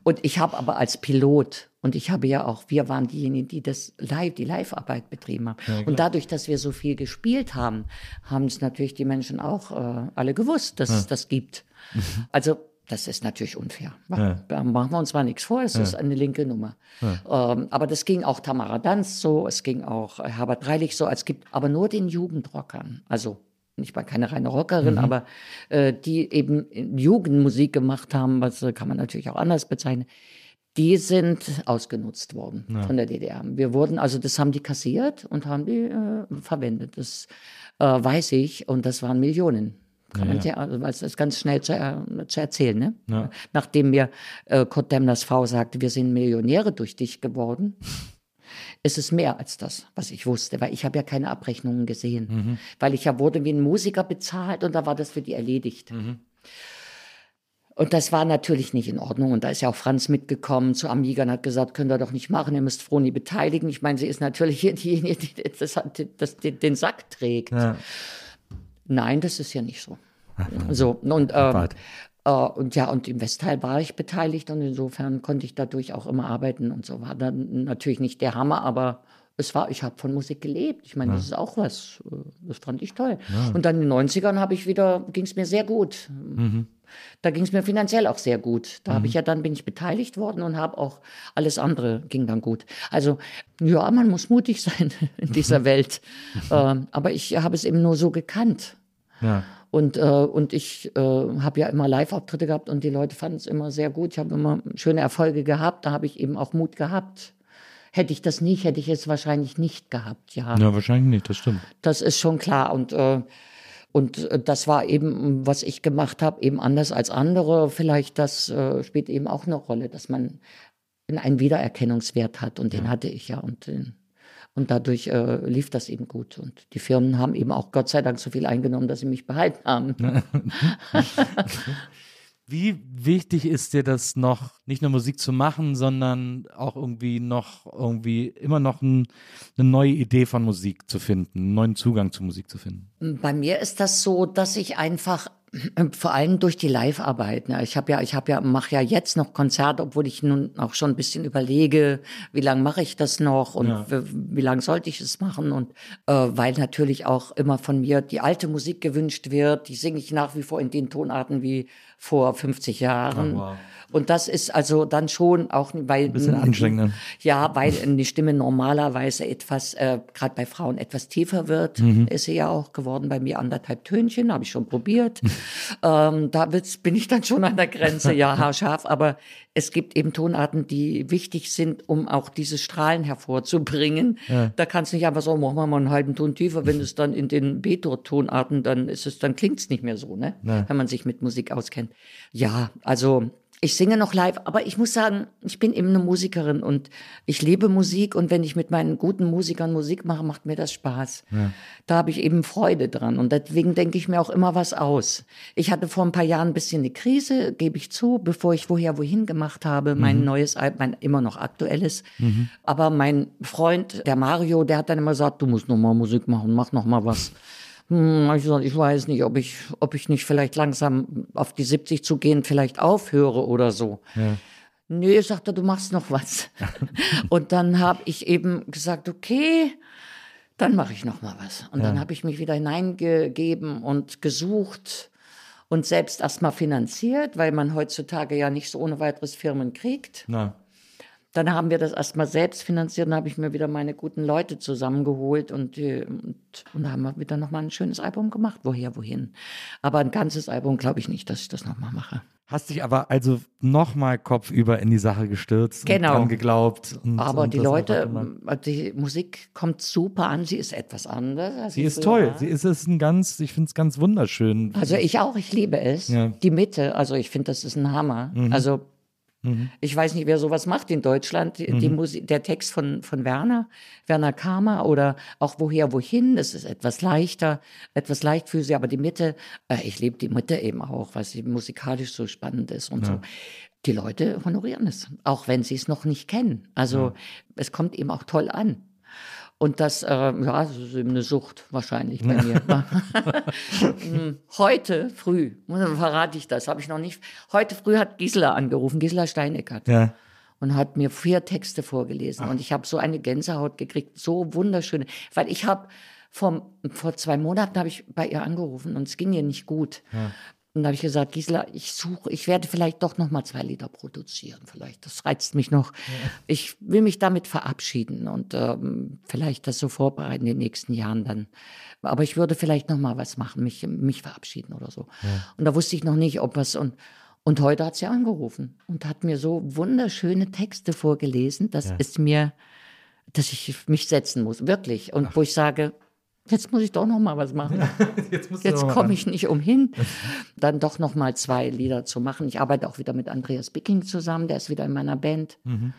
Und ich habe aber als Pilot, und ich habe ja auch, wir waren diejenigen, die das live, die Live-Arbeit betrieben haben. Ja, und dadurch, dass wir so viel gespielt haben, haben es natürlich die Menschen auch äh, alle gewusst, dass ja. es das gibt. Mhm. Also das ist natürlich unfair. Ja. Machen wir uns zwar nichts vor, es ja. ist eine linke Nummer. Ja. Ähm, aber das ging auch Tamara Danz so, es ging auch Herbert Dreilich so, es gibt aber nur den Jugendrockern, also ich war keine reine Rockerin, mhm. aber äh, die eben Jugendmusik gemacht haben, was äh, kann man natürlich auch anders bezeichnen, die sind ausgenutzt worden ja. von der DDR. Wir wurden, also das haben die kassiert und haben die äh, verwendet. Das äh, weiß ich und das waren Millionen. Kann ja, man ja. also, das ist ganz schnell zu, äh, zu erzählen. Ne? Ja. Nachdem mir äh, Kurt Demners Frau sagte, wir sind Millionäre durch dich geworden, ist es mehr als das, was ich wusste, weil ich habe ja keine Abrechnungen gesehen, mhm. weil ich ja wurde wie ein Musiker bezahlt und da war das für die erledigt. Mhm. Und das war natürlich nicht in Ordnung. Und da ist ja auch Franz mitgekommen zu Amiga und hat gesagt, könnt ihr doch nicht machen, ihr müsst Froni beteiligen. Ich meine, sie ist natürlich diejenige, die das, das, den Sack trägt. Ja. Nein, das ist ja nicht so. so, und, äh, äh, und ja, und im Westteil war ich beteiligt und insofern konnte ich dadurch auch immer arbeiten und so. War dann natürlich nicht der Hammer, aber es war, ich habe von Musik gelebt. Ich meine, ja. das ist auch was. Äh, das fand ich toll. Ja. Und dann in den 90ern habe ich wieder, ging es mir sehr gut. Mhm. Da ging es mir finanziell auch sehr gut. Da mhm. habe ich ja dann bin ich beteiligt worden und habe auch alles andere ging dann gut. Also ja, man muss mutig sein in dieser Welt. äh, aber ich habe es eben nur so gekannt. Ja. Und, äh, und ich äh, habe ja immer Live-Auftritte gehabt und die Leute fanden es immer sehr gut. Ich habe immer schöne Erfolge gehabt. Da habe ich eben auch Mut gehabt. Hätte ich das nicht, hätte ich es wahrscheinlich nicht gehabt. Ja, ja wahrscheinlich nicht, das stimmt. Das ist schon klar. Und, äh, und äh, das war eben, was ich gemacht habe, eben anders als andere. Vielleicht das äh, spielt eben auch eine Rolle, dass man einen Wiedererkennungswert hat. Und den hatte ich ja. Und den und dadurch äh, lief das eben gut. Und die Firmen haben eben auch Gott sei Dank so viel eingenommen, dass sie mich behalten haben. Wie wichtig ist dir das noch, nicht nur Musik zu machen, sondern auch irgendwie noch irgendwie immer noch ein, eine neue Idee von Musik zu finden, einen neuen Zugang zu Musik zu finden? Bei mir ist das so, dass ich einfach vor allem durch die Live-Arbeit. Ne? Ich habe ja, ich habe ja, mache ja jetzt noch Konzerte, obwohl ich nun auch schon ein bisschen überlege, wie lange mache ich das noch und ja. wie, wie lange sollte ich es machen und äh, weil natürlich auch immer von mir die alte Musik gewünscht wird, die singe ich nach wie vor in den Tonarten wie vor 50 Jahren. Oh, wow. Und das ist also dann schon auch, weil ein bisschen anstrengend. Ja, weil die Stimme normalerweise etwas, äh, gerade bei Frauen etwas tiefer wird, mhm. ist sie ja auch geworden. Bei mir anderthalb Tönchen, habe ich schon probiert. ähm, da bin ich dann schon an der Grenze, ja, haarscharf. Aber es gibt eben Tonarten, die wichtig sind, um auch diese Strahlen hervorzubringen. Ja. Da kannst du nicht einfach so, machen wir mal einen halben Ton tiefer. Wenn es dann in den Betor-Tonarten, dann ist es, dann klingt es nicht mehr so, ne? Ja. Wenn man sich mit Musik auskennt. Ja, also ich singe noch live, aber ich muss sagen, ich bin eben eine Musikerin und ich liebe Musik und wenn ich mit meinen guten Musikern Musik mache, macht mir das Spaß. Ja. Da habe ich eben Freude dran und deswegen denke ich mir auch immer was aus. Ich hatte vor ein paar Jahren ein bisschen eine Krise, gebe ich zu, bevor ich woher wohin gemacht habe, mhm. mein neues Album, mein immer noch aktuelles. Mhm. Aber mein Freund, der Mario, der hat dann immer gesagt, du musst noch mal Musik machen, mach noch mal was. Hm, ich, gesagt, ich weiß nicht, ob ich, ob ich nicht vielleicht langsam auf die 70 zu gehen, vielleicht aufhöre oder so. Ja. Nö, sagte, du machst noch was. und dann habe ich eben gesagt, okay, dann mache ich noch mal was. Und ja. dann habe ich mich wieder hineingegeben und gesucht und selbst erstmal finanziert, weil man heutzutage ja nicht so ohne weiteres Firmen kriegt. Na. Dann haben wir das erstmal selbst finanziert, dann habe ich mir wieder meine guten Leute zusammengeholt und, äh, und, und da haben wir wieder nochmal ein schönes Album gemacht. Woher, wohin? Aber ein ganzes Album glaube ich nicht, dass ich das nochmal mache. Hast dich aber also nochmal kopfüber in die Sache gestürzt genau. und dran geglaubt. Und, aber und die Leute, die Musik kommt super an, sie ist etwas anders. Sie ist toll, war. sie ist es ein ganz, ich finde es ganz wunderschön. Also ich auch, ich liebe es. Ja. Die Mitte, also ich finde, das ist ein Hammer. Mhm. Also Mhm. Ich weiß nicht, wer sowas macht in Deutschland. Die, mhm. Musik, der Text von, von Werner, Werner Kramer oder auch Woher, Wohin, das ist etwas leichter, etwas leichtfüßig, aber die Mitte, äh, ich liebe die Mitte eben auch, weil sie musikalisch so spannend ist und ja. so. die Leute honorieren es, auch wenn sie es noch nicht kennen. Also ja. es kommt eben auch toll an. Und das, äh, ja, das ist eben eine Sucht wahrscheinlich bei mir. Hm, heute früh, verrate ich das, habe ich noch nicht. Heute früh hat Gisela angerufen, Gisela Steineckert. Ja. Und hat mir vier Texte vorgelesen. Ach. Und ich habe so eine Gänsehaut gekriegt, so wunderschöne. Weil ich habe vor, vor zwei Monaten habe ich bei ihr angerufen und es ging ihr nicht gut. Ja. Und da habe ich gesagt, Gisela, ich suche, ich werde vielleicht doch noch mal zwei Lieder produzieren. Vielleicht, das reizt mich noch. Ja. Ich will mich damit verabschieden und ähm, vielleicht das so vorbereiten in den nächsten Jahren dann. Aber ich würde vielleicht noch mal was machen, mich, mich verabschieden oder so. Ja. Und da wusste ich noch nicht, ob was und und heute hat sie angerufen und hat mir so wunderschöne Texte vorgelesen, dass ja. es mir, dass ich mich setzen muss, wirklich. Und Ach. wo ich sage, Jetzt muss ich doch noch mal was machen. jetzt, jetzt komme ich nicht umhin, dann doch noch mal zwei Lieder zu machen. Ich arbeite auch wieder mit Andreas Bicking zusammen, der ist wieder in meiner Band. Mhm.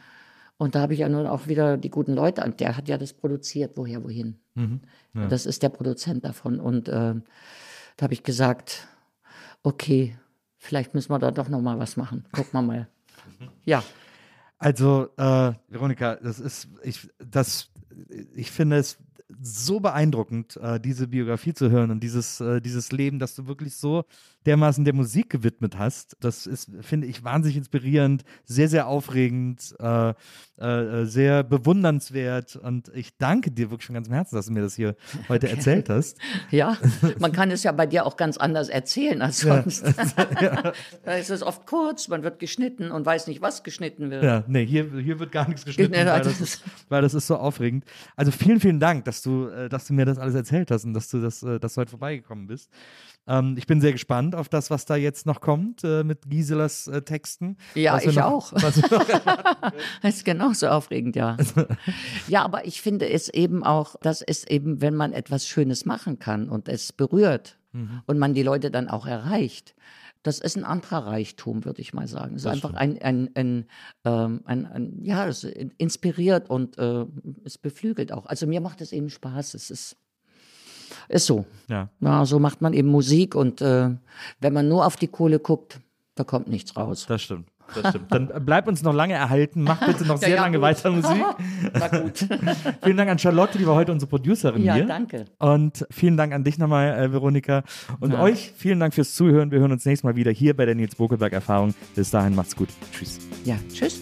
Und da habe ich ja nun auch wieder die guten Leute, der hat ja das produziert, woher, wohin. Mhm. Ja. Das ist der Produzent davon. Und äh, da habe ich gesagt, okay, vielleicht müssen wir da doch noch mal was machen. Gucken wir mal. Ja. Also, äh, Veronika, das ist, ich, das, ich finde es so beeindruckend, äh, diese Biografie zu hören und dieses, äh, dieses Leben, das du wirklich so dermaßen der Musik gewidmet hast. Das ist, finde ich, wahnsinnig inspirierend, sehr, sehr aufregend, äh, äh, sehr bewundernswert. Und ich danke dir wirklich von ganzem Herzen, dass du mir das hier heute okay. erzählt hast. Ja, man kann es ja bei dir auch ganz anders erzählen als sonst. Ja. da ist es oft kurz, man wird geschnitten und weiß nicht, was geschnitten wird. Ja, nee, hier, hier wird gar nichts geschnitten, weil das, ist, weil das ist so aufregend. Also vielen, vielen Dank, dass du, äh, dass du mir das alles erzählt hast und dass du das, äh, dass du heute vorbeigekommen bist. Ähm, ich bin sehr gespannt auf das, was da jetzt noch kommt äh, mit Giselas äh, Texten. Ja, ich noch, auch. das ist genauso aufregend, ja. ja, aber ich finde es eben auch, das ist eben, wenn man etwas Schönes machen kann und es berührt mhm. und man die Leute dann auch erreicht. Das ist ein anderer Reichtum, würde ich mal sagen. Es ist einfach ein, ein, ein, ähm, ein, ein, ja, es inspiriert und äh, es beflügelt auch. Also mir macht es eben Spaß. Es ist ist so. Ja. ja so macht man eben Musik und äh, wenn man nur auf die Kohle guckt, da kommt nichts raus. Das stimmt. Das stimmt. Dann bleib uns noch lange erhalten. Mach bitte noch sehr ja, lange gut. weiter Musik. Na gut. vielen Dank an Charlotte, die war heute unsere Producerin ja, hier. Ja, danke. Und vielen Dank an dich nochmal, äh, Veronika. Und euch vielen Dank fürs Zuhören. Wir hören uns nächstes Mal wieder hier bei der Nils Bokelberg Erfahrung. Bis dahin macht's gut. Tschüss. Ja, tschüss.